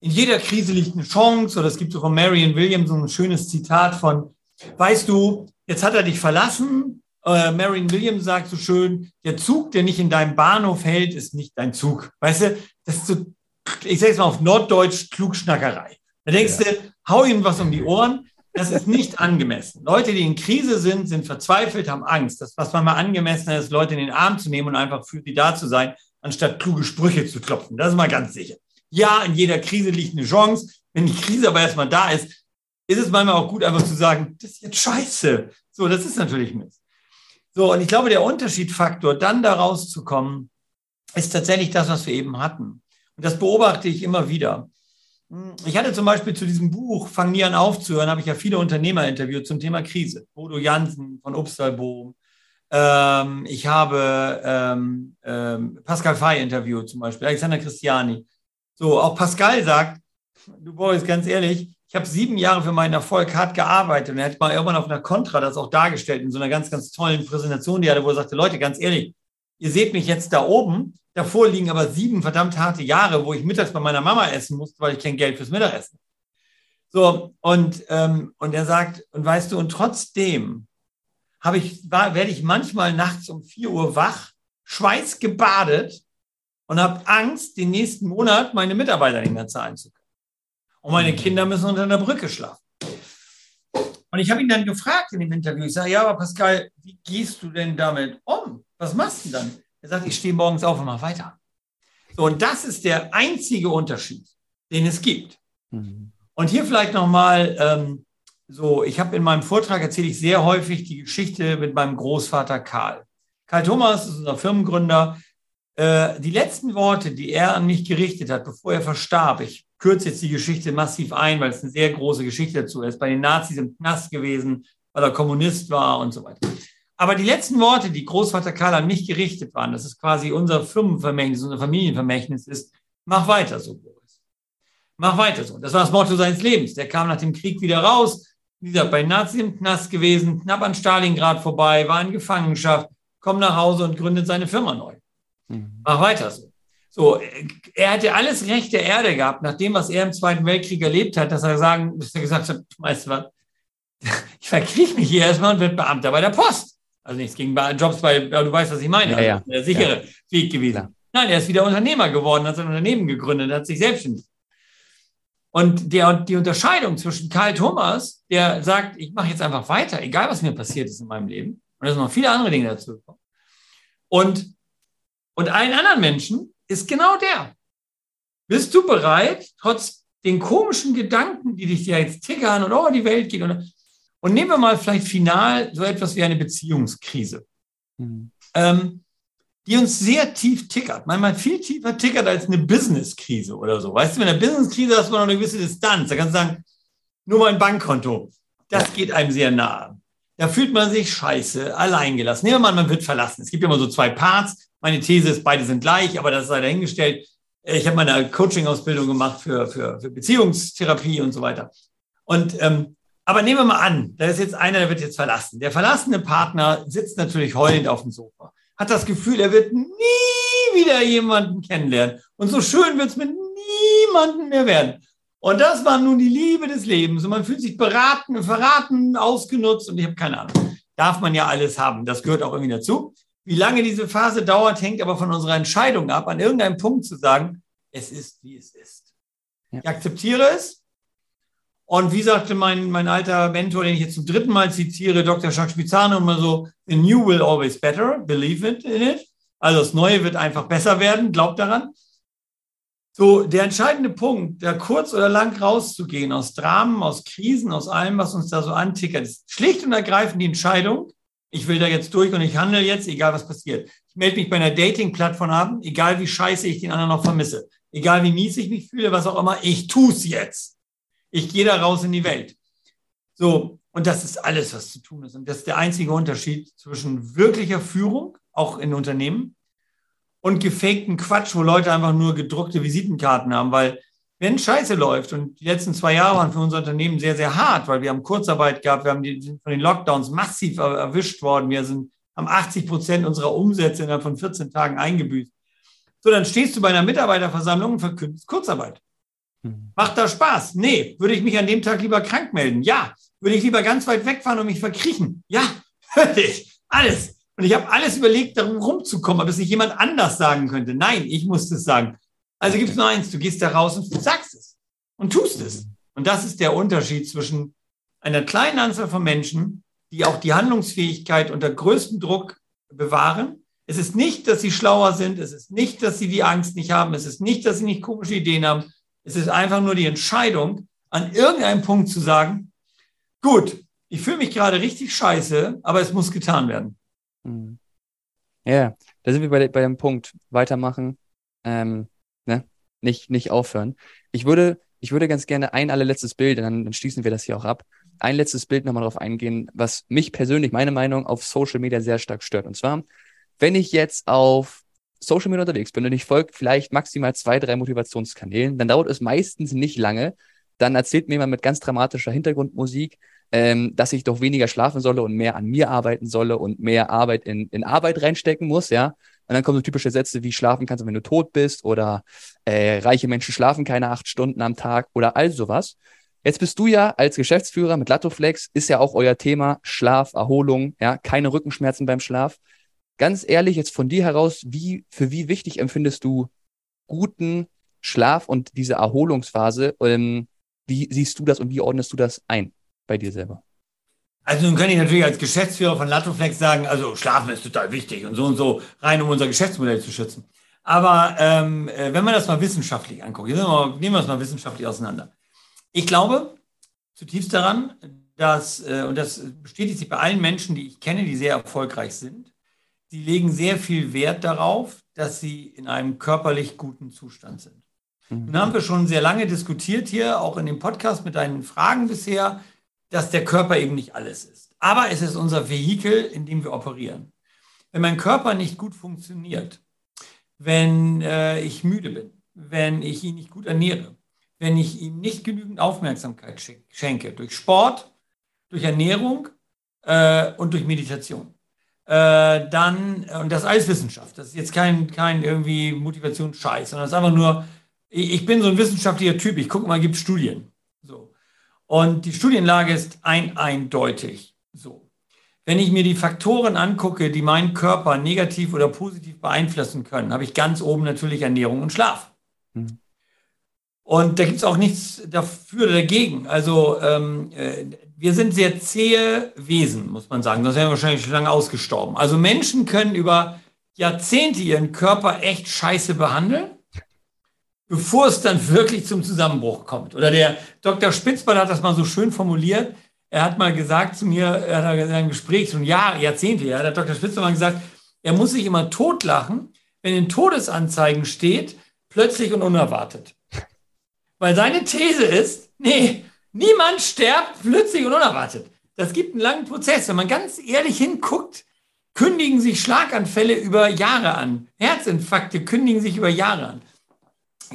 in jeder Krise liegt eine Chance, oder es gibt so von Marion Williams so ein schönes Zitat von, weißt du, jetzt hat er dich verlassen, äh, Marion Williams sagt so schön, der Zug, der nicht in deinem Bahnhof hält, ist nicht dein Zug. Weißt du, das ist so, ich sage es mal auf Norddeutsch, Klugschnackerei. Da denkst ja. du, hau ihm was um die Ohren. Das ist nicht angemessen. Leute, die in Krise sind, sind verzweifelt, haben Angst. Das, was manchmal angemessen ist, Leute in den Arm zu nehmen und einfach für sie da zu sein, anstatt kluge Sprüche zu klopfen. Das ist mal ganz sicher. Ja, in jeder Krise liegt eine Chance. Wenn die Krise aber erstmal da ist, ist es manchmal auch gut, einfach zu sagen, das ist jetzt scheiße. So, das ist natürlich Mist. So, und ich glaube, der Unterschiedfaktor, dann da rauszukommen, ist tatsächlich das, was wir eben hatten. Und das beobachte ich immer wieder. Ich hatte zum Beispiel zu diesem Buch Fang nie an aufzuhören, habe ich ja viele Unternehmer interviewt zum Thema Krise. Bodo Jansen von Obstalboom. Ähm, ich habe ähm, ähm, Pascal Fay interviewt zum Beispiel, Alexander Christiani. So, auch Pascal sagt, du Boris, ganz ehrlich, ich habe sieben Jahre für meinen Erfolg hart gearbeitet und er hat mal irgendwann auf einer Contra das auch dargestellt in so einer ganz, ganz tollen Präsentation, die er hatte, wo er sagte, Leute, ganz ehrlich, ihr seht mich jetzt da oben, davor liegen aber sieben verdammt harte Jahre, wo ich mittags bei meiner Mama essen musste, weil ich kein Geld fürs Mittagessen. So, und, ähm, und er sagt, und weißt du, und trotzdem habe ich, war, werde ich manchmal nachts um vier Uhr wach, schweißgebadet und habe Angst, den nächsten Monat meine Mitarbeiter nicht mehr zahlen zu können. Und meine. Kinder müssen unter einer Brücke schlafen. Und ich habe ihn dann gefragt in dem Interview, ich sage, ja, aber Pascal, wie gehst du denn damit um? Was machst du dann? Er sagt, ich stehe morgens auf und mache weiter. So, und das ist der einzige Unterschied, den es gibt. Mhm. Und hier vielleicht nochmal, ähm, so, ich habe in meinem Vortrag erzähle ich sehr häufig die Geschichte mit meinem Großvater Karl. Karl Thomas ist unser Firmengründer. Äh, die letzten Worte, die er an mich gerichtet hat, bevor er verstarb, ich kürze jetzt die Geschichte massiv ein, weil es eine sehr große Geschichte dazu ist. Bei den Nazis im Knast gewesen, weil er Kommunist war und so weiter. Aber die letzten Worte, die Großvater Karl an mich gerichtet waren, das ist quasi unser Firmenvermächtnis, unser Familienvermächtnis, ist, mach weiter so, Boris. Mach weiter so. Das war das Motto seines Lebens. Der kam nach dem Krieg wieder raus, wie gesagt, bei Nazis im Knast gewesen, knapp an Stalingrad vorbei, war in Gefangenschaft, kommt nach Hause und gründet seine Firma neu. Mhm. Mach weiter so. So, er hätte alles Recht der Erde gehabt, nach dem, was er im Zweiten Weltkrieg erlebt hat, dass er sagen, dass er gesagt hat, weißt du was, ich verkriege mich hier erstmal und werde Beamter bei der Post. Also nichts gegen Jobs bei, du weißt, was ich meine. Ja, ja. Also der sichere ja. Weg gewesen. Klar. Nein, er ist wieder Unternehmer geworden, hat sein Unternehmen gegründet, hat sich selbstständig. Und der, die Unterscheidung zwischen Karl Thomas, der sagt, ich mache jetzt einfach weiter, egal was mir passiert ist in meinem Leben, und da sind noch viele andere Dinge dazu gekommen, und, und allen anderen Menschen, ist genau der. Bist du bereit, trotz den komischen Gedanken, die dich ja jetzt tickern und oh, die Welt geht und, und nehmen wir mal vielleicht final so etwas wie eine Beziehungskrise, mhm. ähm, die uns sehr tief tickert, manchmal viel tiefer tickert als eine Businesskrise oder so. Weißt du, in einer Businesskrise hast du noch eine gewisse Distanz. Da kannst du sagen, nur mein Bankkonto, das geht einem sehr nahe. Da fühlt man sich scheiße, alleingelassen. Nehmen wir mal, man wird verlassen. Es gibt immer so zwei Parts. Meine These ist, beide sind gleich, aber das sei dahingestellt. Ich habe meine Coaching-Ausbildung gemacht für, für, für Beziehungstherapie und so weiter. Und ähm, aber nehmen wir mal an, da ist jetzt einer, der wird jetzt verlassen. Der verlassene Partner sitzt natürlich heulend auf dem Sofa, hat das Gefühl, er wird nie wieder jemanden kennenlernen. Und so schön wird es mit niemandem mehr werden. Und das war nun die Liebe des Lebens. Und man fühlt sich beraten, verraten, ausgenutzt und ich habe keine Ahnung. Darf man ja alles haben. Das gehört auch irgendwie dazu. Wie lange diese Phase dauert, hängt aber von unserer Entscheidung ab, an irgendeinem Punkt zu sagen, es ist, wie es ist. Ja. Ich akzeptiere es. Und wie sagte mein, mein alter Mentor, den ich jetzt zum dritten Mal zitiere, Dr. Jacques Spizzano, immer so, the new will always better, believe it in it. Also das Neue wird einfach besser werden, glaubt daran. So, der entscheidende Punkt, da kurz oder lang rauszugehen aus Dramen, aus Krisen, aus allem, was uns da so antickert, ist schlicht und ergreifend die Entscheidung, ich will da jetzt durch und ich handle jetzt, egal was passiert. Ich melde mich bei einer Dating-Plattform an, egal wie scheiße ich den anderen noch vermisse. Egal wie mies ich mich fühle, was auch immer, ich tue es jetzt. Ich gehe da raus in die Welt. So, Und das ist alles, was zu tun ist. Und das ist der einzige Unterschied zwischen wirklicher Führung, auch in Unternehmen, und gefakten Quatsch, wo Leute einfach nur gedruckte Visitenkarten haben, weil wenn Scheiße läuft und die letzten zwei Jahre waren für unser Unternehmen sehr, sehr hart, weil wir haben Kurzarbeit gehabt, wir haben die, sind von den Lockdowns massiv erwischt worden, wir sind, haben 80 Prozent unserer Umsätze innerhalb von 14 Tagen eingebüßt. So, dann stehst du bei einer Mitarbeiterversammlung und verkündest Kurzarbeit. Mhm. Macht das Spaß? Nee. Würde ich mich an dem Tag lieber krank melden? Ja. Würde ich lieber ganz weit wegfahren und mich verkriechen? Ja. Ich. Alles. Und ich habe alles überlegt, darum rumzukommen, ob es nicht jemand anders sagen könnte. Nein, ich musste es sagen. Also gibt es nur eins, du gehst da raus und sagst es und tust es. Und das ist der Unterschied zwischen einer kleinen Anzahl von Menschen, die auch die Handlungsfähigkeit unter größtem Druck bewahren. Es ist nicht, dass sie schlauer sind, es ist nicht, dass sie die Angst nicht haben, es ist nicht, dass sie nicht komische Ideen haben. Es ist einfach nur die Entscheidung, an irgendeinem Punkt zu sagen, gut, ich fühle mich gerade richtig scheiße, aber es muss getan werden. Hm. Ja, da sind wir bei, bei dem Punkt. Weitermachen, ähm, ne? Nicht, nicht aufhören. Ich würde, ich würde ganz gerne ein allerletztes Bild, dann, dann schließen wir das hier auch ab. Ein letztes Bild nochmal darauf eingehen, was mich persönlich, meine Meinung, auf Social Media sehr stark stört. Und zwar, wenn ich jetzt auf Social Media unterwegs bin und ich folge vielleicht maximal zwei, drei Motivationskanälen, dann dauert es meistens nicht lange. Dann erzählt mir jemand mit ganz dramatischer Hintergrundmusik, ähm, dass ich doch weniger schlafen solle und mehr an mir arbeiten solle und mehr Arbeit in, in Arbeit reinstecken muss, ja. Und dann kommen so typische Sätze wie schlafen kannst du, wenn du tot bist oder äh, reiche Menschen schlafen keine acht Stunden am Tag oder all sowas. Jetzt bist du ja als Geschäftsführer mit Lattoflex, ist ja auch euer Thema Schlaf, Erholung, ja, keine Rückenschmerzen beim Schlaf. Ganz ehrlich, jetzt von dir heraus, wie, für wie wichtig empfindest du guten Schlaf und diese Erholungsphase? Ähm, wie siehst du das und wie ordnest du das ein? Bei dir selber? Also nun kann ich natürlich als Geschäftsführer von Latoflex sagen, also Schlafen ist total wichtig und so und so, rein um unser Geschäftsmodell zu schützen. Aber ähm, äh, wenn man das mal wissenschaftlich anguckt, nehmen wir, nehmen wir das mal wissenschaftlich auseinander. Ich glaube zutiefst daran, dass, äh, und das bestätigt sich bei allen Menschen, die ich kenne, die sehr erfolgreich sind, die legen sehr viel Wert darauf, dass sie in einem körperlich guten Zustand sind. Mhm. Nun haben wir schon sehr lange diskutiert hier, auch in dem Podcast mit deinen Fragen bisher, dass der Körper eben nicht alles ist. Aber es ist unser Vehikel, in dem wir operieren. Wenn mein Körper nicht gut funktioniert, wenn äh, ich müde bin, wenn ich ihn nicht gut ernähre, wenn ich ihm nicht genügend Aufmerksamkeit schenke, durch Sport, durch Ernährung äh, und durch Meditation, äh, dann, und das alles Wissenschaft, das ist jetzt kein, kein irgendwie Motivationsscheiß, sondern das ist einfach nur, ich, ich bin so ein wissenschaftlicher Typ, ich gucke mal, gibt Studien. Und die Studienlage ist ein eindeutig so. Wenn ich mir die Faktoren angucke, die meinen Körper negativ oder positiv beeinflussen können, habe ich ganz oben natürlich Ernährung und Schlaf. Mhm. Und da gibt es auch nichts dafür oder dagegen. Also ähm, äh, wir sind sehr zähe Wesen, muss man sagen. Das wären wahrscheinlich schon lange ausgestorben. Also Menschen können über Jahrzehnte ihren Körper echt scheiße behandeln bevor es dann wirklich zum Zusammenbruch kommt. Oder der Dr. Spitzball hat das mal so schön formuliert. Er hat mal gesagt zu mir, er hat in einem Gespräch, schon Jahre, Jahrzehnte, ja, der Dr. Spitzball mal gesagt, er muss sich immer totlachen, wenn in Todesanzeigen steht, plötzlich und unerwartet. Weil seine These ist, nee, niemand stirbt plötzlich und unerwartet. Das gibt einen langen Prozess. Wenn man ganz ehrlich hinguckt, kündigen sich Schlaganfälle über Jahre an. Herzinfarkte kündigen sich über Jahre an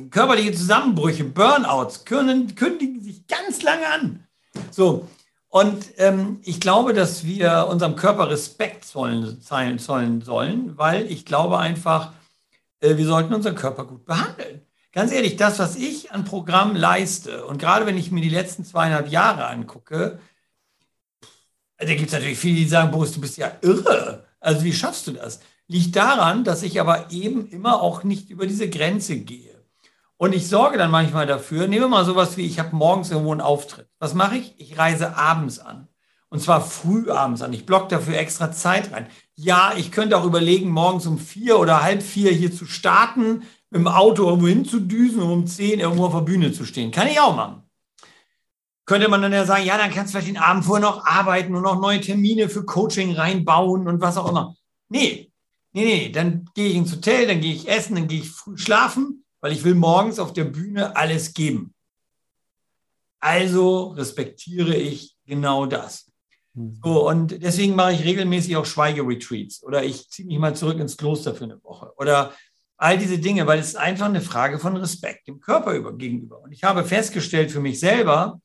körperliche Zusammenbrüche, Burnouts können, kündigen sich ganz lange an. So, und ähm, ich glaube, dass wir unserem Körper Respekt zollen, zollen sollen, weil ich glaube einfach, äh, wir sollten unseren Körper gut behandeln. Ganz ehrlich, das, was ich an Programm leiste, und gerade wenn ich mir die letzten zweieinhalb Jahre angucke, da gibt es natürlich viele, die sagen, Boris, du bist ja irre. Also wie schaffst du das? Liegt daran, dass ich aber eben immer auch nicht über diese Grenze gehe. Und ich sorge dann manchmal dafür, nehmen wir mal sowas wie, ich habe morgens irgendwo einen Auftritt. Was mache ich? Ich reise abends an. Und zwar früh abends an. Ich block dafür extra Zeit rein. Ja, ich könnte auch überlegen, morgens um vier oder halb vier hier zu starten, mit dem Auto irgendwo hinzudüsen und um zehn irgendwo auf der Bühne zu stehen. Kann ich auch machen. Könnte man dann ja sagen, ja, dann kannst du vielleicht den Abend vorher noch arbeiten und noch neue Termine für Coaching reinbauen und was auch immer. Nee, nee, nee, dann gehe ich ins Hotel, dann gehe ich essen, dann gehe ich früh schlafen weil ich will morgens auf der Bühne alles geben. Also respektiere ich genau das. Mhm. So, und deswegen mache ich regelmäßig auch Schweigeretreats oder ich ziehe mich mal zurück ins Kloster für eine Woche oder all diese Dinge, weil es ist einfach eine Frage von Respekt dem Körper über, gegenüber. Und ich habe festgestellt für mich selber,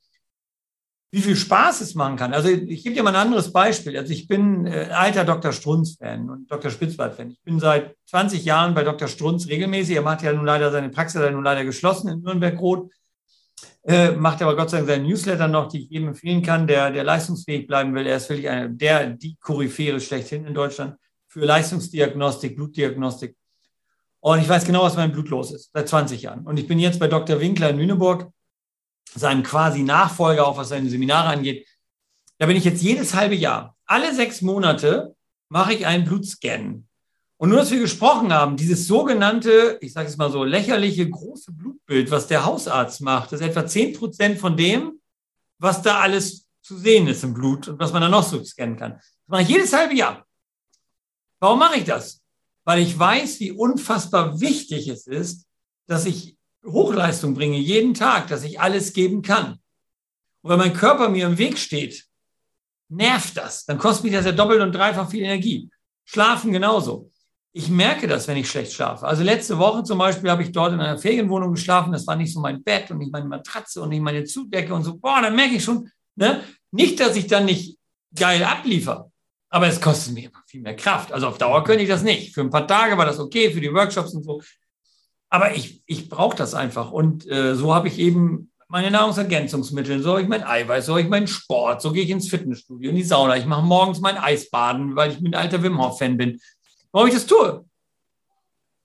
wie viel Spaß es machen kann. Also ich gebe dir mal ein anderes Beispiel. Also ich bin äh, alter Dr. Strunz-Fan und Dr. Spitzwald-Fan. Ich bin seit 20 Jahren bei Dr. Strunz regelmäßig. Er macht ja nun leider seine Praxis, er nun leider geschlossen in Nürnberg-Rot. Äh, macht aber Gott sei Dank seinen Newsletter noch, die ich jedem empfehlen kann, der, der leistungsfähig bleiben will. Er ist wirklich einer der, die Koryphäre schlechthin in Deutschland für Leistungsdiagnostik, Blutdiagnostik. Und ich weiß genau, was mein Blut los ist, seit 20 Jahren. Und ich bin jetzt bei Dr. Winkler in Lüneburg, seinem quasi Nachfolger, auch was seine Seminare angeht. Da bin ich jetzt jedes halbe Jahr, alle sechs Monate mache ich einen Blutscan. Und nur, dass wir gesprochen haben, dieses sogenannte, ich sage es mal so, lächerliche große Blutbild, was der Hausarzt macht, das ist etwa 10 Prozent von dem, was da alles zu sehen ist im Blut und was man dann noch so scannen kann. Das mache ich jedes halbe Jahr. Warum mache ich das? Weil ich weiß, wie unfassbar wichtig es ist, dass ich Hochleistung bringe, jeden Tag, dass ich alles geben kann. Und wenn mein Körper mir im Weg steht, nervt das. Dann kostet mich das ja doppelt und dreifach viel Energie. Schlafen genauso ich merke das, wenn ich schlecht schlafe. Also letzte Woche zum Beispiel habe ich dort in einer Ferienwohnung geschlafen. Das war nicht so mein Bett und nicht meine Matratze und nicht meine Zudecke und so. Boah, dann merke ich schon, ne? Nicht, dass ich dann nicht geil abliefer, aber es kostet mir viel mehr Kraft. Also auf Dauer könnte ich das nicht. Für ein paar Tage war das okay, für die Workshops und so. Aber ich, ich brauche das einfach. Und äh, so habe ich eben meine Nahrungsergänzungsmittel, so habe ich mein Eiweiß, so habe ich meinen Sport, so gehe ich ins Fitnessstudio, in die Sauna. Ich mache morgens mein Eisbaden, weil ich mit alter Wim Hof Fan bin. Warum ich das tue?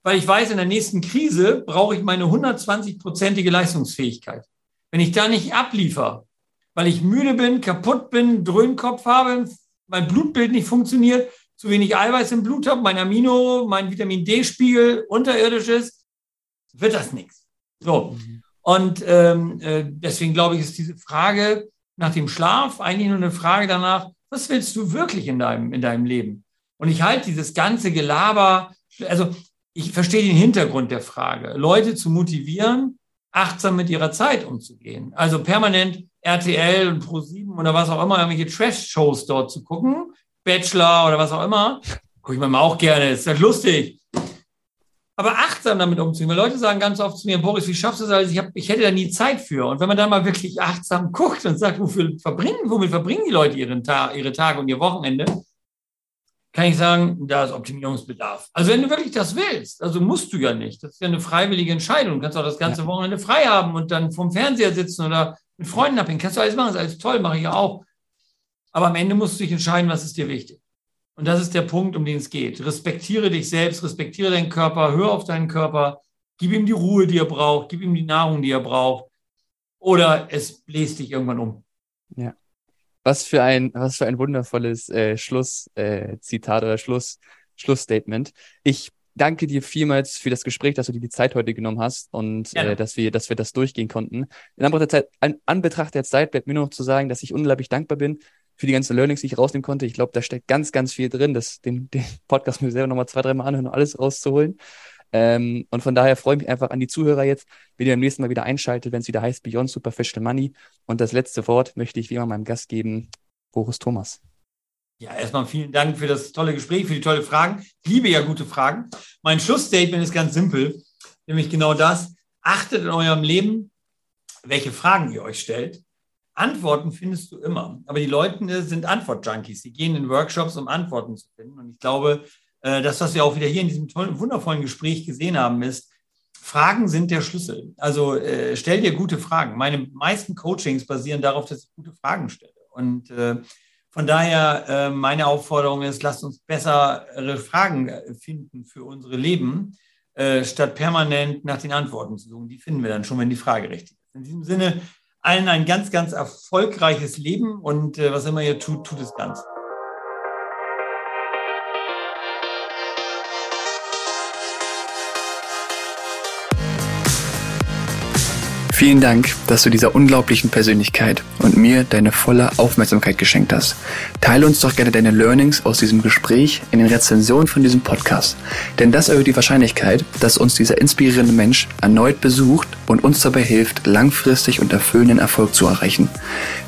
Weil ich weiß, in der nächsten Krise brauche ich meine 120-prozentige Leistungsfähigkeit. Wenn ich da nicht abliefer, weil ich müde bin, kaputt bin, Dröhnkopf habe, mein Blutbild nicht funktioniert, zu wenig Eiweiß im Blut habe, mein Amino, mein Vitamin D-Spiegel unterirdisch ist, wird das nichts. So. Und ähm, äh, deswegen glaube ich, ist diese Frage nach dem Schlaf eigentlich nur eine Frage danach, was willst du wirklich in deinem, in deinem Leben? Und ich halte dieses ganze Gelaber, also ich verstehe den Hintergrund der Frage, Leute zu motivieren, achtsam mit ihrer Zeit umzugehen. Also permanent RTL und Pro7 oder was auch immer, irgendwelche Trash-Shows dort zu gucken, Bachelor oder was auch immer. Gucke ich mir mal auch gerne, ist das lustig. Aber achtsam damit umzugehen, weil Leute sagen ganz oft zu mir, Boris, wie schaffst du das alles? Ich, hab, ich hätte da nie Zeit für. Und wenn man dann mal wirklich achtsam guckt und sagt, wofür verbringen, womit verbringen die Leute ihren Ta ihre Tage und ihr Wochenende, kann ich sagen, da ist Optimierungsbedarf. Also wenn du wirklich das willst, also musst du ja nicht. Das ist ja eine freiwillige Entscheidung. Du kannst auch das ganze ja. Wochenende frei haben und dann vorm Fernseher sitzen oder mit Freunden abhängen. Kannst du alles machen, das ist alles toll, mache ich ja auch. Aber am Ende musst du dich entscheiden, was ist dir wichtig. Und das ist der Punkt, um den es geht. Respektiere dich selbst, respektiere deinen Körper, hör auf deinen Körper, gib ihm die Ruhe, die er braucht, gib ihm die Nahrung, die er braucht. Oder es bläst dich irgendwann um. Ja. Was für ein, was für ein wundervolles äh, Schlusszitat äh, oder Schluss, Schlussstatement. Ich danke dir vielmals für das Gespräch, dass du dir die Zeit heute genommen hast und äh, dass wir, dass wir das durchgehen konnten. In Anbetracht der Zeit, an, Anbetracht der Zeit bleibt mir nur noch zu sagen, dass ich unglaublich dankbar bin für die ganzen Learnings, die ich rausnehmen konnte. Ich glaube, da steckt ganz, ganz viel drin, das, den, den Podcast mir selber nochmal zwei, dreimal anhören und alles rauszuholen. Ähm, und von daher freue ich mich einfach an die Zuhörer jetzt, wenn ihr beim nächsten Mal wieder einschaltet, wenn es wieder heißt Beyond Superficial Money. Und das letzte Wort möchte ich wie immer meinem Gast geben, Boris Thomas. Ja, erstmal vielen Dank für das tolle Gespräch, für die tolle Fragen. Ich liebe ja gute Fragen. Mein Schlussstatement ist ganz simpel, nämlich genau das. Achtet in eurem Leben, welche Fragen ihr euch stellt. Antworten findest du immer. Aber die Leute sind Antwort-Junkies. Sie gehen in Workshops, um Antworten zu finden. Und ich glaube, äh, das, was wir auch wieder hier in diesem tollen, wundervollen Gespräch gesehen haben, ist, Fragen sind der Schlüssel. Also äh, stell dir gute Fragen. Meine meisten Coachings basieren darauf, dass ich gute Fragen stelle. Und äh, von daher äh, meine Aufforderung ist, lasst uns bessere Fragen äh, finden für unsere Leben, äh, statt permanent nach den Antworten zu suchen. Die finden wir dann schon, wenn die Frage richtig ist. In diesem Sinne, allen ein ganz, ganz erfolgreiches Leben und was immer ihr tut, tut es ganz. Vielen Dank, dass du dieser unglaublichen Persönlichkeit und mir deine volle Aufmerksamkeit geschenkt hast. Teile uns doch gerne deine Learnings aus diesem Gespräch in den Rezensionen von diesem Podcast. Denn das erhöht die Wahrscheinlichkeit, dass uns dieser inspirierende Mensch erneut besucht und uns dabei hilft, langfristig und erfüllenden Erfolg zu erreichen.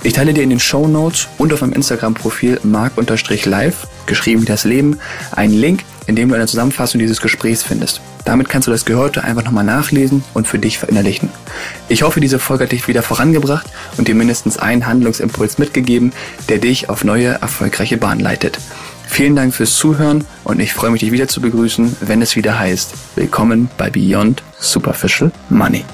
Ich teile dir in den Show Notes und auf meinem Instagram-Profil mark-live, geschrieben wie das Leben, einen Link, in dem du eine Zusammenfassung dieses Gesprächs findest. Damit kannst du das Gehörte einfach nochmal nachlesen und für dich verinnerlichen. Ich hoffe, diese Folge hat dich wieder vorangebracht und dir mindestens einen Handlungsimpuls mitgegeben, der dich auf neue, erfolgreiche Bahn leitet. Vielen Dank fürs Zuhören und ich freue mich, dich wieder zu begrüßen, wenn es wieder heißt, willkommen bei Beyond Superficial Money.